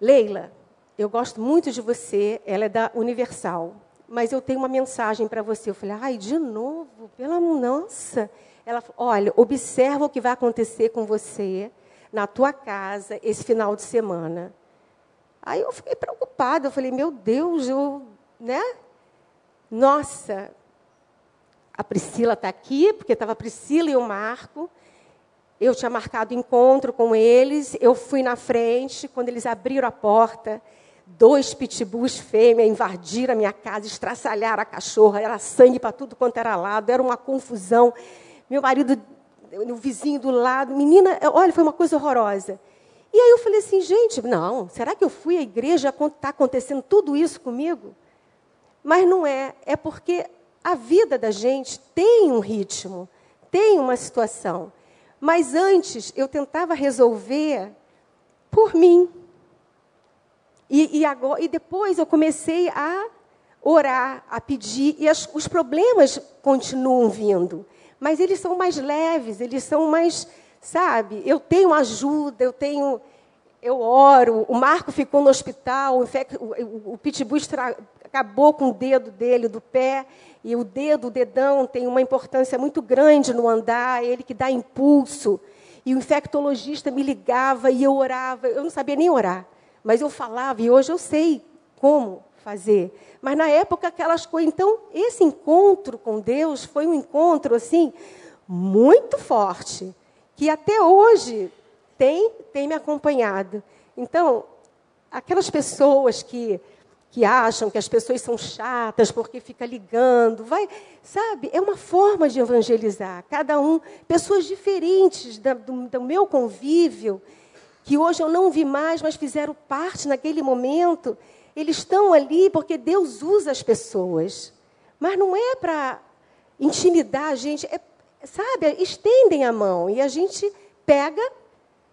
Leila, eu gosto muito de você. Ela é da Universal. Mas eu tenho uma mensagem para você. Eu falei, ai, de novo? Pela nossa. Ela falou: olha, observa o que vai acontecer com você na tua casa esse final de semana. Aí eu fiquei preocupada, eu falei, meu Deus, eu, né? Nossa, a Priscila está aqui, porque estava a Priscila e o Marco. Eu tinha marcado encontro com eles, eu fui na frente, quando eles abriram a porta, dois pitbulls fêmea invadiram a minha casa, estraçalharam a cachorra, era sangue para tudo quanto era lado, era uma confusão. Meu marido, o vizinho do lado, menina, olha, foi uma coisa horrorosa. E aí eu falei assim, gente, não, será que eu fui à igreja está acontecendo tudo isso comigo? Mas não é, é porque a vida da gente tem um ritmo, tem uma situação. Mas antes eu tentava resolver por mim. E, e, agora, e depois eu comecei a orar, a pedir, e as, os problemas continuam vindo mas eles são mais leves, eles são mais, sabe? Eu tenho ajuda, eu tenho, eu oro. O Marco ficou no hospital, o, o pitbull acabou com o dedo dele do pé e o dedo, o dedão, tem uma importância muito grande no andar, ele que dá impulso. E o infectologista me ligava e eu orava. Eu não sabia nem orar, mas eu falava e hoje eu sei como fazer. Mas na época aquelas coisas. Então, esse encontro com Deus foi um encontro assim muito forte, que até hoje tem, tem me acompanhado. Então, aquelas pessoas que que acham que as pessoas são chatas porque fica ligando, vai, sabe? É uma forma de evangelizar. Cada um, pessoas diferentes da, do, do meu convívio, que hoje eu não vi mais, mas fizeram parte naquele momento. Eles estão ali porque Deus usa as pessoas. Mas não é para intimidar a gente, é, sabe? Estendem a mão e a gente pega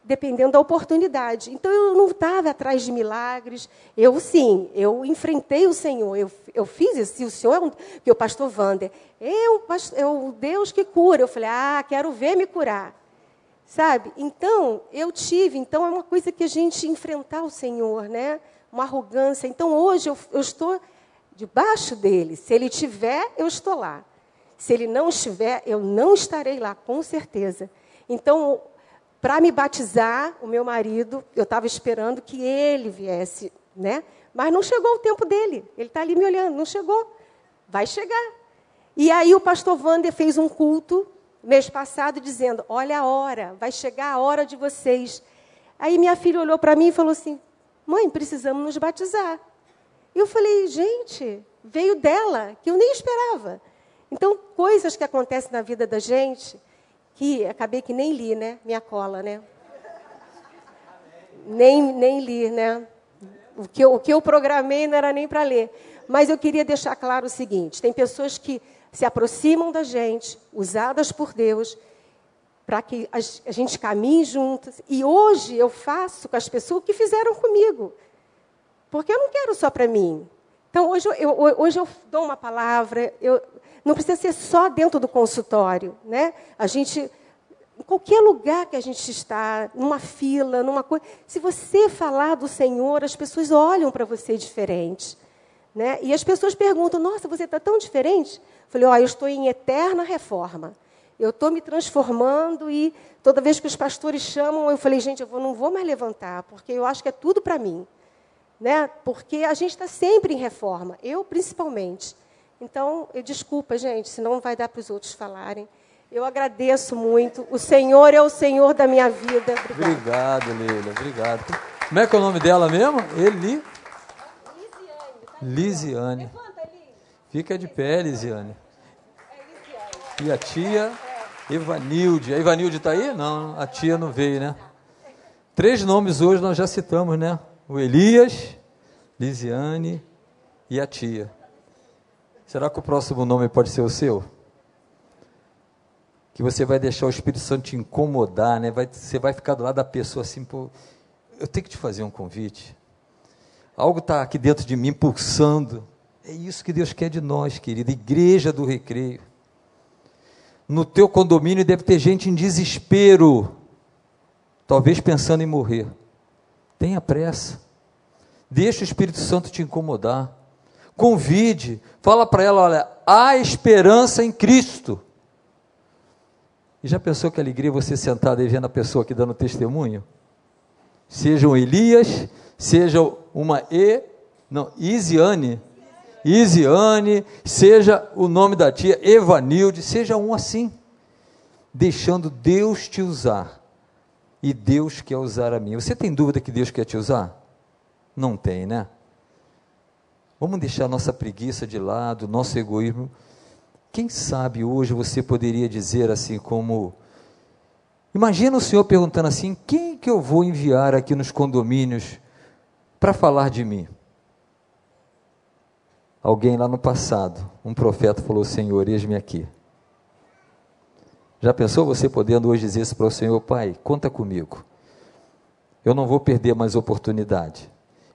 dependendo da oportunidade. Então eu não estava atrás de milagres. Eu sim, eu enfrentei o Senhor. Eu, eu fiz isso. o Senhor é um, que o pastor Wander é o, é Deus que cura. Eu falei, ah, quero ver me curar. Sabe? Então, eu tive. Então, é uma coisa que a gente enfrentar o Senhor, né? uma arrogância. Então hoje eu, eu estou debaixo dele. Se ele tiver, eu estou lá. Se ele não estiver, eu não estarei lá, com certeza. Então, para me batizar o meu marido. Eu estava esperando que ele viesse, né? Mas não chegou o tempo dele. Ele está ali me olhando, não chegou. Vai chegar. E aí o pastor Wander fez um culto mês passado dizendo: Olha a hora, vai chegar a hora de vocês. Aí minha filha olhou para mim e falou assim: Mãe, precisamos nos batizar. E eu falei: Gente, veio dela, que eu nem esperava. Então, coisas que acontecem na vida da gente, que acabei que nem li, né? Minha cola, né? Nem, nem li, né? O que, eu, o que eu programei não era nem para ler. Mas eu queria deixar claro o seguinte: tem pessoas que se aproximam da gente, usadas por Deus, para que a gente caminhe juntos. E hoje eu faço com as pessoas o que fizeram comigo. Porque eu não quero só para mim. Então, hoje eu, hoje eu dou uma palavra, eu, não precisa ser só dentro do consultório. Né? A gente, em qualquer lugar que a gente está, numa fila, numa coisa, se você falar do Senhor, as pessoas olham para você diferente. Né? E as pessoas perguntam: Nossa, você está tão diferente? Falei, ó, oh, eu estou em eterna reforma. Eu estou me transformando e toda vez que os pastores chamam, eu falei, gente, eu não vou mais levantar, porque eu acho que é tudo para mim. Né? Porque a gente está sempre em reforma, eu principalmente. Então, eu desculpa, gente, senão não vai dar para os outros falarem. Eu agradeço muito. O Senhor é o Senhor da minha vida. Obrigado, obrigado Leila. Obrigado. Como é que é o nome dela mesmo? Eli? Lisiane. Lisiane. Fica de pé, Lisiane. E a tia Evanilde. A Evanilde está aí? Não, a tia não veio, né? Três nomes hoje nós já citamos, né? O Elias, Lisiane e a tia. Será que o próximo nome pode ser o seu? Que você vai deixar o Espírito Santo te incomodar, né? Vai, você vai ficar do lado da pessoa assim, pô, eu tenho que te fazer um convite. Algo está aqui dentro de mim pulsando. É isso que Deus quer de nós, querida. Igreja do Recreio no teu condomínio deve ter gente em desespero, talvez pensando em morrer. Tenha pressa. Deixa o Espírito Santo te incomodar. Convide, fala para ela, olha, há esperança em Cristo. E já pensou que alegria você sentar e vendo a pessoa aqui dando testemunho? Seja um Elias, seja uma E, não, Isiane, Isiane, seja o nome da tia Evanilde, seja um assim, deixando Deus te usar. E Deus quer usar a mim. Você tem dúvida que Deus quer te usar? Não tem, né? Vamos deixar nossa preguiça de lado, nosso egoísmo. Quem sabe hoje você poderia dizer assim como Imagina o senhor perguntando assim: quem que eu vou enviar aqui nos condomínios para falar de mim? Alguém lá no passado, um profeta falou: Senhor, eis-me aqui. Já pensou você podendo hoje dizer isso para o Senhor, Pai, conta comigo. Eu não vou perder mais oportunidade.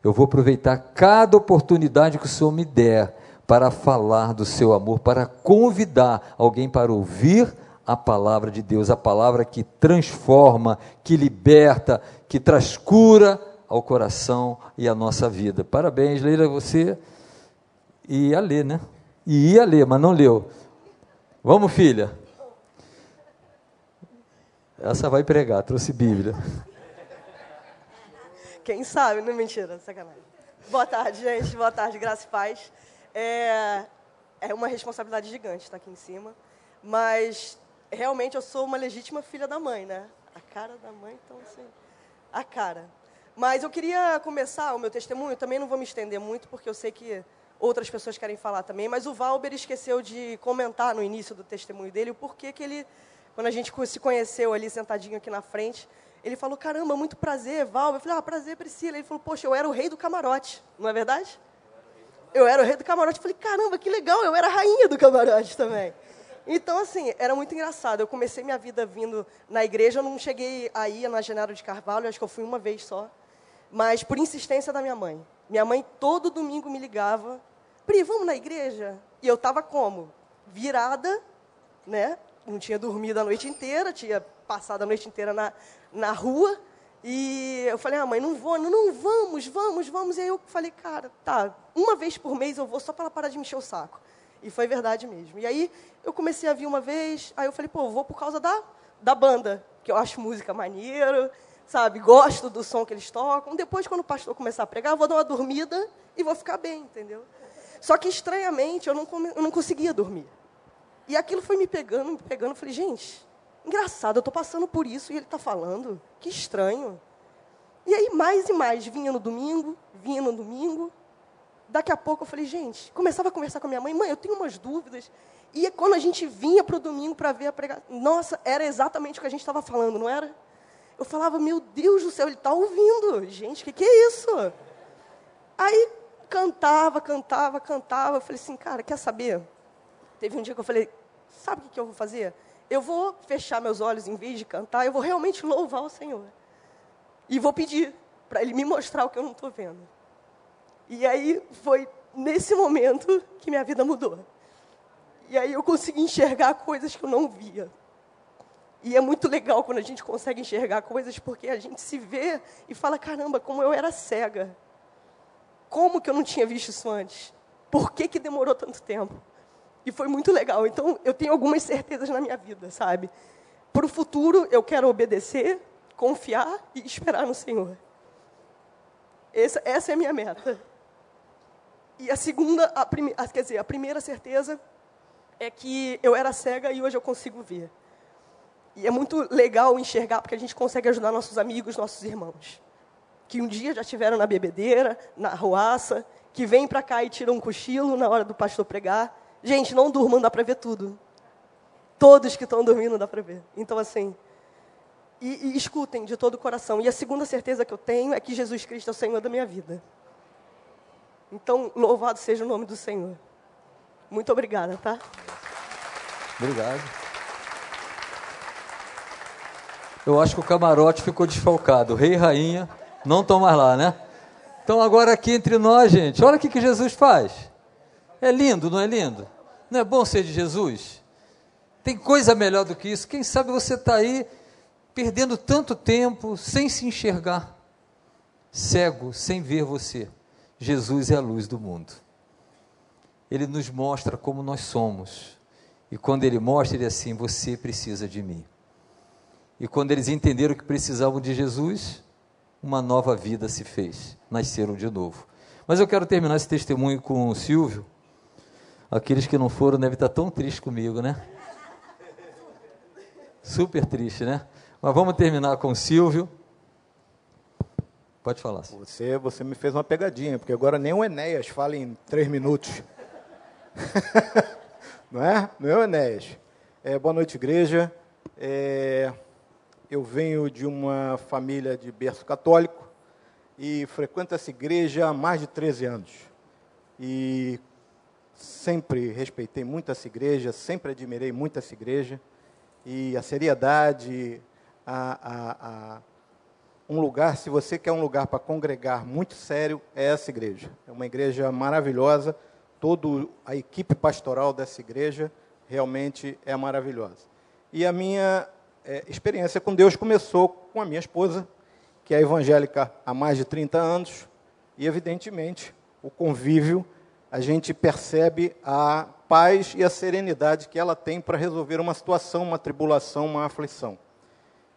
Eu vou aproveitar cada oportunidade que o Senhor me der para falar do seu amor, para convidar alguém para ouvir a palavra de Deus, a palavra que transforma, que liberta, que traz cura ao coração e à nossa vida. Parabéns, Leila, você ia ler, né? E ia ler, mas não leu. Vamos, filha. Essa vai pregar, trouxe Bíblia. Quem sabe, não mentira, sacanagem. Boa tarde, gente. Boa tarde, graça e paz. É, é uma responsabilidade gigante estar aqui em cima, mas realmente eu sou uma legítima filha da mãe, né? A cara da mãe, então assim, a cara. Mas eu queria começar o meu testemunho, também não vou me estender muito, porque eu sei que outras pessoas querem falar também, mas o Valber esqueceu de comentar no início do testemunho dele o porquê que ele, quando a gente se conheceu ali sentadinho aqui na frente, ele falou: Caramba, muito prazer, Valber. Eu falei: Ah, prazer, Priscila. Ele falou: Poxa, eu era o rei do camarote, não é verdade? Eu era o rei do camarote. Eu falei: Caramba, que legal, eu era a rainha do camarote também. Então, assim, era muito engraçado. Eu comecei minha vida vindo na igreja, eu não cheguei aí na Genaro de Carvalho, acho que eu fui uma vez só, mas por insistência da minha mãe. Minha mãe todo domingo me ligava Pri, vamos na igreja? E eu estava como? Virada, né? Não tinha dormido a noite inteira, tinha passado a noite inteira na, na rua. E eu falei, ah, mãe, não vou, não, não, vamos, vamos, vamos. E aí eu falei, cara, tá, uma vez por mês eu vou só para ela parar de me encher o saco. E foi verdade mesmo. E aí eu comecei a vir uma vez, aí eu falei, pô, eu vou por causa da, da banda porque eu acho música maneiro, sabe? Gosto do som que eles tocam. Depois, quando o pastor começar a pregar, eu vou dar uma dormida e vou ficar bem, entendeu? Só que, estranhamente, eu não, eu não conseguia dormir. E aquilo foi me pegando, me pegando. Eu falei, gente, engraçado, eu estou passando por isso e ele está falando. Que estranho. E aí, mais e mais, vinha no domingo, vinha no domingo. Daqui a pouco eu falei, gente, começava a conversar com a minha mãe, mãe, eu tenho umas dúvidas. E quando a gente vinha para o domingo para ver a pregação, nossa, era exatamente o que a gente estava falando, não era? Eu falava, meu Deus do céu, ele está ouvindo. Gente, o que, que é isso? Aí cantava, cantava, cantava. Eu falei assim, cara, quer saber? Teve um dia que eu falei, sabe o que, que eu vou fazer? Eu vou fechar meus olhos em vez de cantar, eu vou realmente louvar o Senhor. E vou pedir para Ele me mostrar o que eu não estou vendo. E aí foi nesse momento que minha vida mudou. E aí eu consegui enxergar coisas que eu não via. E é muito legal quando a gente consegue enxergar coisas, porque a gente se vê e fala: caramba, como eu era cega. Como que eu não tinha visto isso antes? Por que, que demorou tanto tempo? E foi muito legal. Então, eu tenho algumas certezas na minha vida, sabe? Para o futuro, eu quero obedecer, confiar e esperar no Senhor. Essa, essa é a minha meta. E a segunda, a prime, quer dizer, a primeira certeza é que eu era cega e hoje eu consigo ver. E é muito legal enxergar, porque a gente consegue ajudar nossos amigos, nossos irmãos. Que um dia já estiveram na bebedeira, na ruaça, que vêm para cá e tiram um cochilo na hora do pastor pregar. Gente, não durmam, dá para ver tudo. Todos que estão dormindo dá para ver. Então, assim, e, e, escutem de todo o coração. E a segunda certeza que eu tenho é que Jesus Cristo é o Senhor da minha vida. Então, louvado seja o nome do Senhor. Muito obrigada, tá? Obrigado. Eu acho que o camarote ficou desfalcado. Rei e rainha não estão mais lá, né? Então agora aqui entre nós, gente, olha o que, que Jesus faz. É lindo, não é lindo? Não é bom ser de Jesus? Tem coisa melhor do que isso? Quem sabe você está aí perdendo tanto tempo sem se enxergar, cego, sem ver você. Jesus é a luz do mundo. Ele nos mostra como nós somos. E quando ele mostra, ele é assim: você precisa de mim. E quando eles entenderam que precisavam de Jesus, uma nova vida se fez, nasceram de novo. Mas eu quero terminar esse testemunho com o Silvio. Aqueles que não foram devem estar tão tristes comigo, né? Super triste, né? Mas vamos terminar com o Silvio. Pode falar. Você, você me fez uma pegadinha, porque agora nem o Enéas fala em três minutos. não é? Não é o Enéas. É, boa noite, igreja. É, eu venho de uma família de berço católico e frequento essa igreja há mais de 13 anos. E sempre respeitei muito essa igreja, sempre admirei muito essa igreja. E a seriedade, a, a, a um lugar, se você quer um lugar para congregar muito sério, é essa igreja. É uma igreja maravilhosa. Toda a equipe pastoral dessa igreja realmente é maravilhosa. E a minha é, experiência com Deus começou com a minha esposa, que é evangélica há mais de 30 anos, e evidentemente o convívio, a gente percebe a paz e a serenidade que ela tem para resolver uma situação, uma tribulação, uma aflição.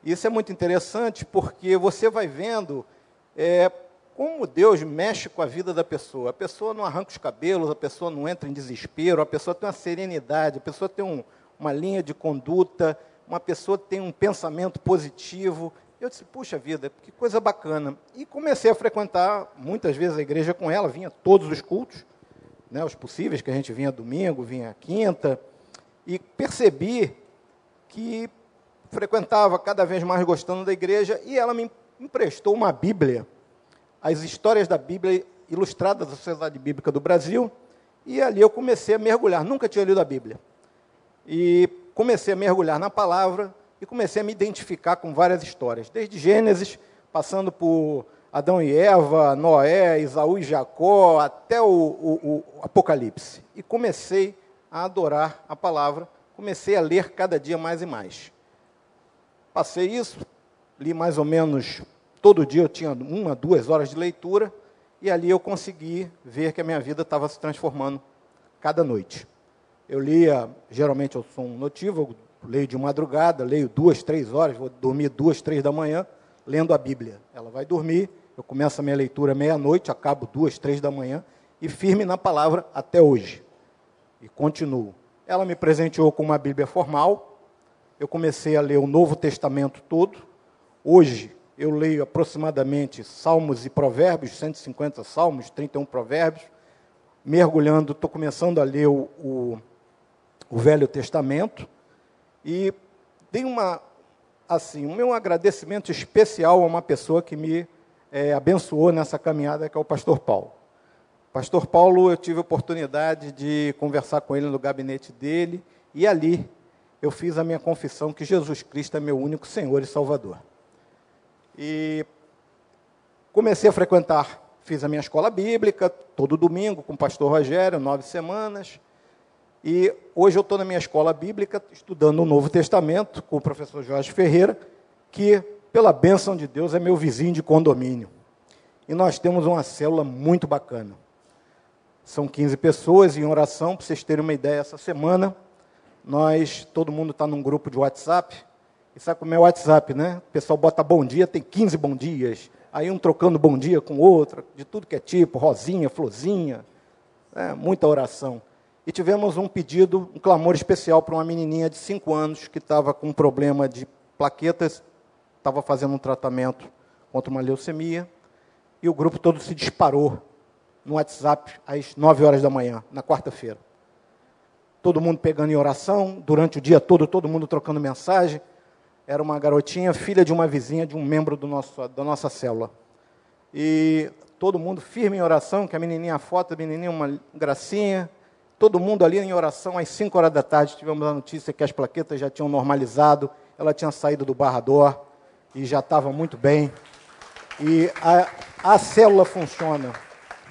Isso é muito interessante porque você vai vendo é, como Deus mexe com a vida da pessoa. A pessoa não arranca os cabelos, a pessoa não entra em desespero, a pessoa tem uma serenidade, a pessoa tem um, uma linha de conduta, uma pessoa tem um pensamento positivo. Eu disse, puxa vida, que coisa bacana. E comecei a frequentar muitas vezes a igreja com ela, vinha todos os cultos, né, os possíveis, que a gente vinha domingo, vinha quinta, e percebi que frequentava cada vez mais gostando da igreja, e ela me emprestou uma Bíblia, as histórias da Bíblia ilustradas da Sociedade Bíblica do Brasil, e ali eu comecei a mergulhar, nunca tinha lido a Bíblia. E comecei a mergulhar na palavra e comecei a me identificar com várias histórias, desde Gênesis, passando por Adão e Eva, Noé, Isaú e Jacó, até o, o, o Apocalipse. E comecei a adorar a palavra, comecei a ler cada dia mais e mais. Passei isso, li mais ou menos todo dia, eu tinha uma, duas horas de leitura, e ali eu consegui ver que a minha vida estava se transformando cada noite. Eu lia, geralmente eu sou um notívago, leio de madrugada, leio duas, três horas, vou dormir duas, três da manhã, lendo a Bíblia. Ela vai dormir, eu começo a minha leitura meia-noite, acabo duas, três da manhã, e firme na palavra até hoje. E continuo. Ela me presenteou com uma Bíblia formal, eu comecei a ler o Novo Testamento todo. Hoje eu leio aproximadamente Salmos e Provérbios, 150 Salmos, 31 Provérbios. Mergulhando, estou começando a ler o, o, o Velho Testamento. E dei uma, assim, um meu agradecimento especial a uma pessoa que me é, abençoou nessa caminhada, que é o pastor Paulo. Pastor Paulo, eu tive a oportunidade de conversar com ele no gabinete dele, e ali eu fiz a minha confissão que Jesus Cristo é meu único Senhor e Salvador. E comecei a frequentar, fiz a minha escola bíblica, todo domingo, com o pastor Rogério, nove semanas. E hoje eu estou na minha escola bíblica, estudando o Novo Testamento, com o professor Jorge Ferreira, que, pela bênção de Deus, é meu vizinho de condomínio. E nós temos uma célula muito bacana. São 15 pessoas em oração, para vocês terem uma ideia, essa semana nós, todo mundo está num grupo de WhatsApp, e sabe como é o WhatsApp, né? O pessoal bota bom dia, tem 15 bom dias, aí um trocando bom dia com outro, de tudo que é tipo, rosinha, florzinha, né? muita oração. E tivemos um pedido, um clamor especial para uma menininha de 5 anos que estava com um problema de plaquetas, estava fazendo um tratamento contra uma leucemia, e o grupo todo se disparou no WhatsApp às 9 horas da manhã, na quarta-feira todo mundo pegando em oração, durante o dia todo, todo mundo trocando mensagem. Era uma garotinha, filha de uma vizinha, de um membro do nosso, da nossa célula. E todo mundo firme em oração, que a menininha, foto, a menininha, uma gracinha. Todo mundo ali em oração, às 5 horas da tarde, tivemos a notícia que as plaquetas já tinham normalizado, ela tinha saído do barrador e já estava muito bem. E a, a célula funciona.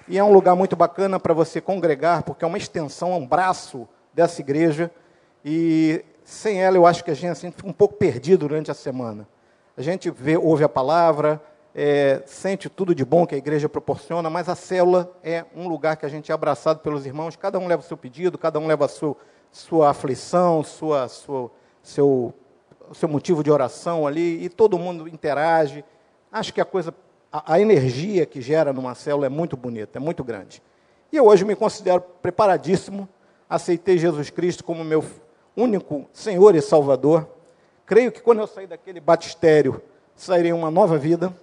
E é um lugar muito bacana para você congregar, porque é uma extensão, é um braço dessa igreja e sem ela eu acho que a gente assim, fica um pouco perdido durante a semana. A gente vê, ouve a palavra, é, sente tudo de bom que a igreja proporciona, mas a célula é um lugar que a gente é abraçado pelos irmãos, cada um leva o seu pedido, cada um leva a sua, sua aflição, sua, sua, seu, seu motivo de oração ali, e todo mundo interage. Acho que a coisa, a, a energia que gera numa célula é muito bonita, é muito grande. E eu hoje me considero preparadíssimo aceitei Jesus Cristo como meu único Senhor e Salvador. Creio que quando eu sair daquele batistério, sairei uma nova vida,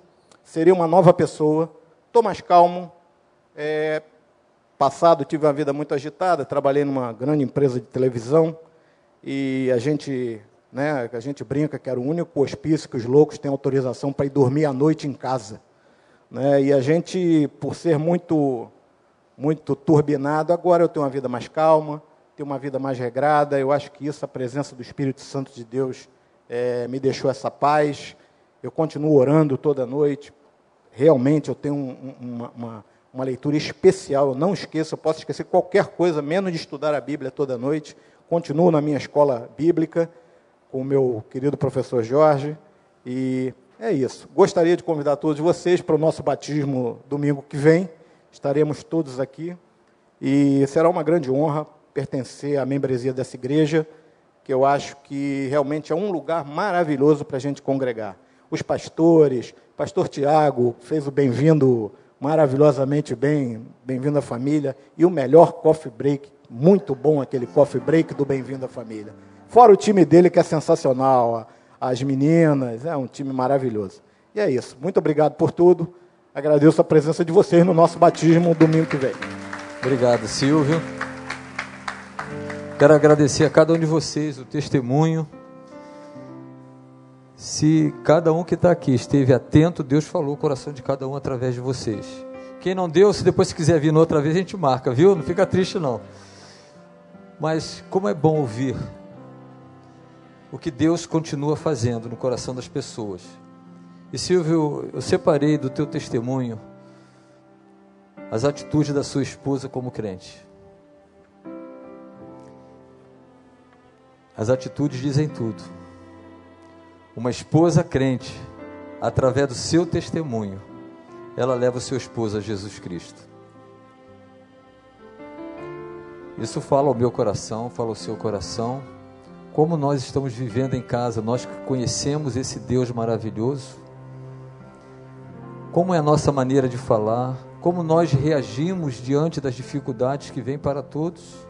serei uma nova pessoa. Estou mais calmo. É, passado tive uma vida muito agitada, trabalhei numa grande empresa de televisão e a gente, né, a gente brinca que era o único hospício que os loucos têm autorização para ir dormir à noite em casa. Né, e a gente, por ser muito muito turbinado. Agora eu tenho uma vida mais calma, tenho uma vida mais regrada. Eu acho que isso, a presença do Espírito Santo de Deus, é, me deixou essa paz. Eu continuo orando toda noite. Realmente eu tenho um, uma, uma, uma, leitura especial. Eu não esqueço, eu posso esquecer qualquer coisa, menos de estudar a Bíblia toda noite. Continuo na minha escola bíblica com o meu querido professor Jorge. E é isso. Gostaria de convidar todos vocês para o nosso batismo domingo que vem estaremos todos aqui e será uma grande honra pertencer à membresia dessa igreja, que eu acho que realmente é um lugar maravilhoso para a gente congregar. Os pastores, pastor Tiago fez o bem-vindo maravilhosamente bem, bem-vindo à família, e o melhor coffee break, muito bom aquele coffee break do bem-vindo à família. Fora o time dele que é sensacional, as meninas, é um time maravilhoso. E é isso. Muito obrigado por tudo. Agradeço a presença de vocês no nosso batismo domingo que vem. Obrigado, Silvio. Quero agradecer a cada um de vocês o testemunho. Se cada um que está aqui esteve atento, Deus falou o coração de cada um através de vocês. Quem não deu, se depois quiser vir outra vez, a gente marca, viu? Não fica triste não. Mas como é bom ouvir o que Deus continua fazendo no coração das pessoas. E Silvio, eu separei do teu testemunho as atitudes da sua esposa como crente. As atitudes dizem tudo. Uma esposa crente, através do seu testemunho, ela leva o seu esposo a Jesus Cristo. Isso fala ao meu coração, fala ao seu coração. Como nós estamos vivendo em casa, nós que conhecemos esse Deus maravilhoso, como é a nossa maneira de falar, como nós reagimos diante das dificuldades que vêm para todos.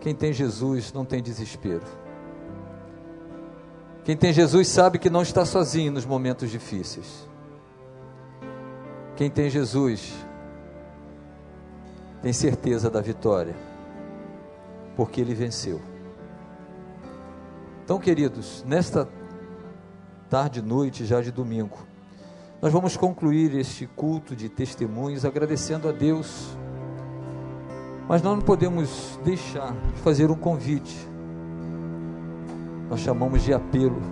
Quem tem Jesus não tem desespero. Quem tem Jesus sabe que não está sozinho nos momentos difíceis. Quem tem Jesus tem certeza da vitória, porque ele venceu. Então, queridos, nesta tarde e noite, já de domingo, nós vamos concluir este culto de testemunhos agradecendo a Deus. Mas nós não podemos deixar de fazer um convite. Nós chamamos de apelo.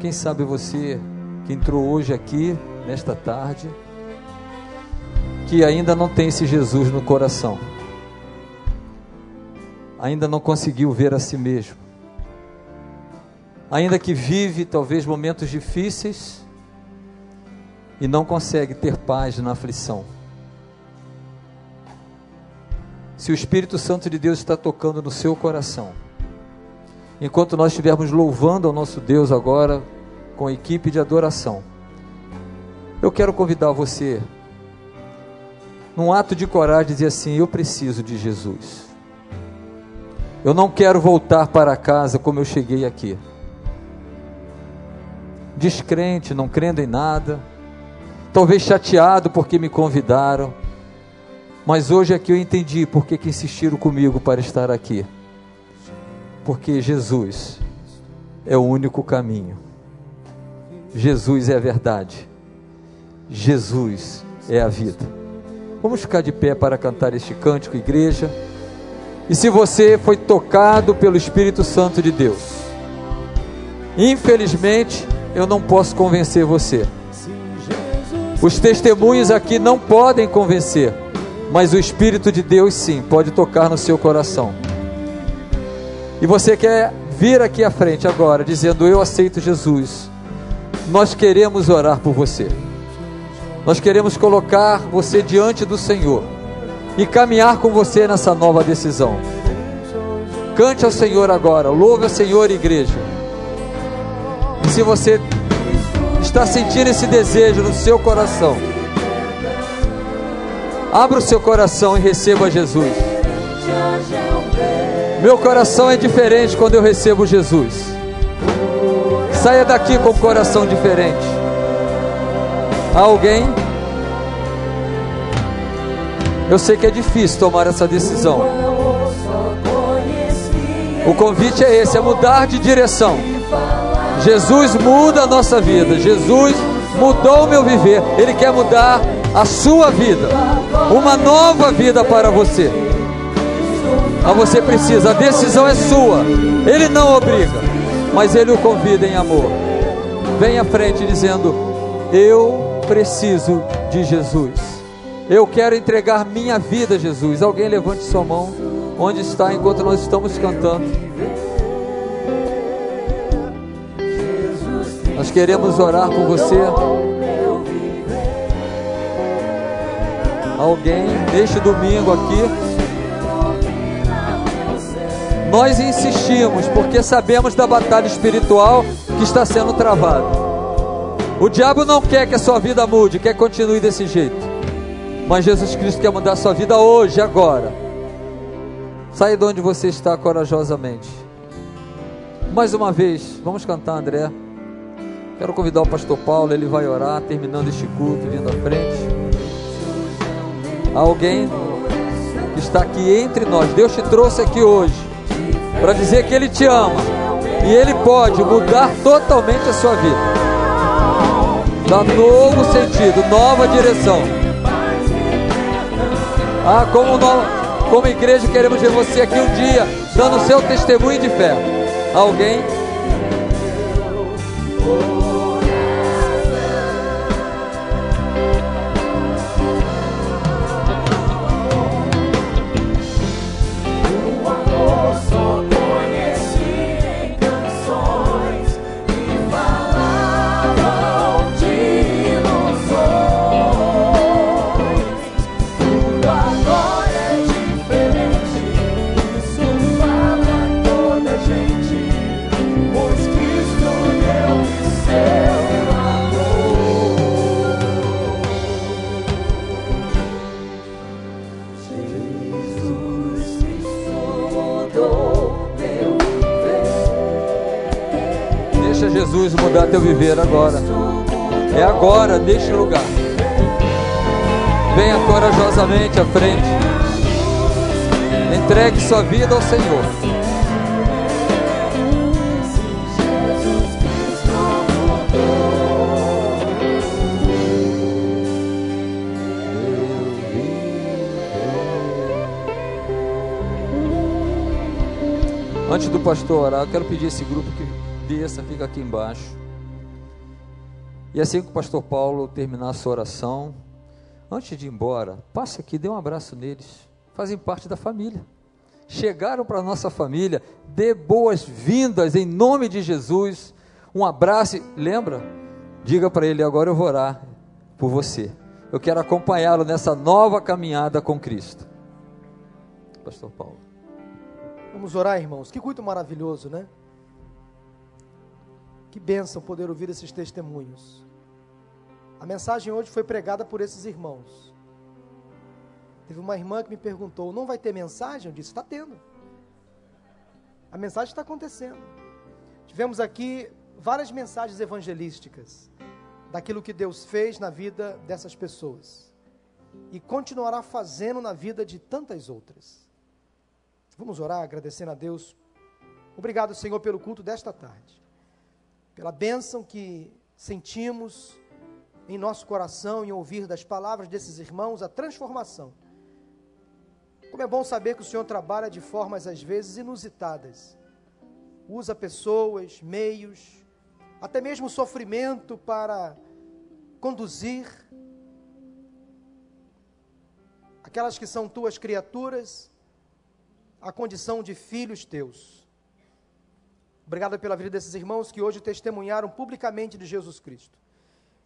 Quem sabe você que entrou hoje aqui, nesta tarde, que ainda não tem esse Jesus no coração, ainda não conseguiu ver a si mesmo, ainda que vive talvez momentos difíceis e não consegue ter paz na aflição. Se o Espírito Santo de Deus está tocando no seu coração, enquanto nós estivermos louvando ao nosso Deus agora com a equipe de adoração, eu quero convidar você num ato de coragem, dizer assim: Eu preciso de Jesus. Eu não quero voltar para casa como eu cheguei aqui. Descrente, não crendo em nada, talvez chateado porque me convidaram, mas hoje aqui eu entendi porque que insistiram comigo para estar aqui. Porque Jesus é o único caminho. Jesus é a verdade. Jesus é a vida. Vamos ficar de pé para cantar este cântico, igreja. E se você foi tocado pelo Espírito Santo de Deus, infelizmente eu não posso convencer você. Os testemunhos aqui não podem convencer, mas o Espírito de Deus sim pode tocar no seu coração. E você quer vir aqui à frente agora, dizendo: Eu aceito Jesus. Nós queremos orar por você. Nós queremos colocar você diante do Senhor e caminhar com você nessa nova decisão. Cante ao Senhor agora, louve ao Senhor, igreja. Se você está sentindo esse desejo no seu coração, abra o seu coração e receba Jesus. Meu coração é diferente quando eu recebo Jesus. Saia daqui com o coração diferente alguém? Eu sei que é difícil tomar essa decisão. O convite é esse: é mudar de direção. Jesus muda a nossa vida. Jesus mudou o meu viver. Ele quer mudar a sua vida. Uma nova vida para você. Mas você precisa, a decisão é sua. Ele não obriga, mas ele o convida em amor. Vem à frente dizendo: Eu preciso de Jesus. Eu quero entregar minha vida a Jesus. Alguém levante sua mão onde está enquanto nós estamos cantando. Nós queremos orar por você. Alguém neste domingo aqui. Nós insistimos porque sabemos da batalha espiritual que está sendo travada. O diabo não quer que a sua vida mude, quer que continue desse jeito. Mas Jesus Cristo quer mudar a sua vida hoje, agora. Saia de onde você está corajosamente. Mais uma vez, vamos cantar, André. Quero convidar o pastor Paulo, ele vai orar, terminando este culto, vindo à frente. alguém que está aqui entre nós. Deus te trouxe aqui hoje para dizer que Ele te ama e Ele pode mudar totalmente a sua vida dá novo sentido, nova direção. Ah, como, no, como igreja queremos ver você aqui um dia, dando seu testemunho de fé. Alguém? Mudar teu viver agora. É agora, neste lugar. Venha corajosamente à frente. Entregue sua vida ao Senhor. Antes do pastor orar, eu quero pedir esse grupo que desça, fica aqui embaixo. E assim que o pastor Paulo terminar a sua oração, antes de ir embora, passe aqui, dê um abraço neles. Fazem parte da família. Chegaram para a nossa família, dê boas-vindas em nome de Jesus. Um abraço, lembra? Diga para ele: agora eu vou orar por você. Eu quero acompanhá-lo nessa nova caminhada com Cristo. Pastor Paulo. Vamos orar, irmãos. Que culto maravilhoso, né? Que bênção poder ouvir esses testemunhos. A mensagem hoje foi pregada por esses irmãos. Teve uma irmã que me perguntou: não vai ter mensagem? Eu disse: está tendo. A mensagem está acontecendo. Tivemos aqui várias mensagens evangelísticas daquilo que Deus fez na vida dessas pessoas e continuará fazendo na vida de tantas outras. Vamos orar agradecendo a Deus. Obrigado, Senhor, pelo culto desta tarde, pela bênção que sentimos em nosso coração em ouvir das palavras desses irmãos a transformação. Como é bom saber que o Senhor trabalha de formas às vezes inusitadas. Usa pessoas, meios, até mesmo sofrimento para conduzir aquelas que são tuas criaturas a condição de filhos teus. Obrigado pela vida desses irmãos que hoje testemunharam publicamente de Jesus Cristo.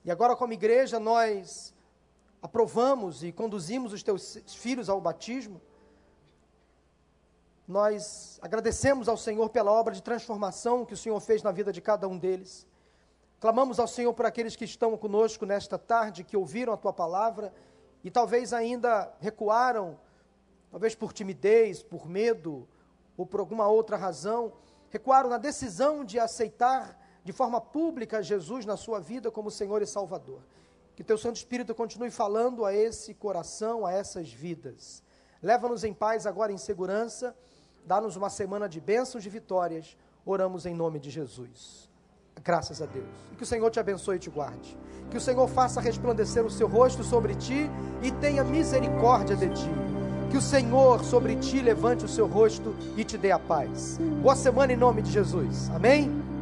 E agora, como igreja, nós aprovamos e conduzimos os teus filhos ao batismo. Nós agradecemos ao Senhor pela obra de transformação que o Senhor fez na vida de cada um deles. Clamamos ao Senhor por aqueles que estão conosco nesta tarde, que ouviram a tua palavra e talvez ainda recuaram talvez por timidez, por medo ou por alguma outra razão, recuaram na decisão de aceitar de forma pública Jesus na sua vida como Senhor e Salvador. Que teu Santo Espírito continue falando a esse coração, a essas vidas. Leva-nos em paz agora em segurança, dá-nos uma semana de bênçãos e vitórias. Oramos em nome de Jesus. Graças a Deus. E que o Senhor te abençoe e te guarde. Que o Senhor faça resplandecer o seu rosto sobre ti e tenha misericórdia de ti que o Senhor sobre ti levante o seu rosto e te dê a paz. Boa semana em nome de Jesus. Amém?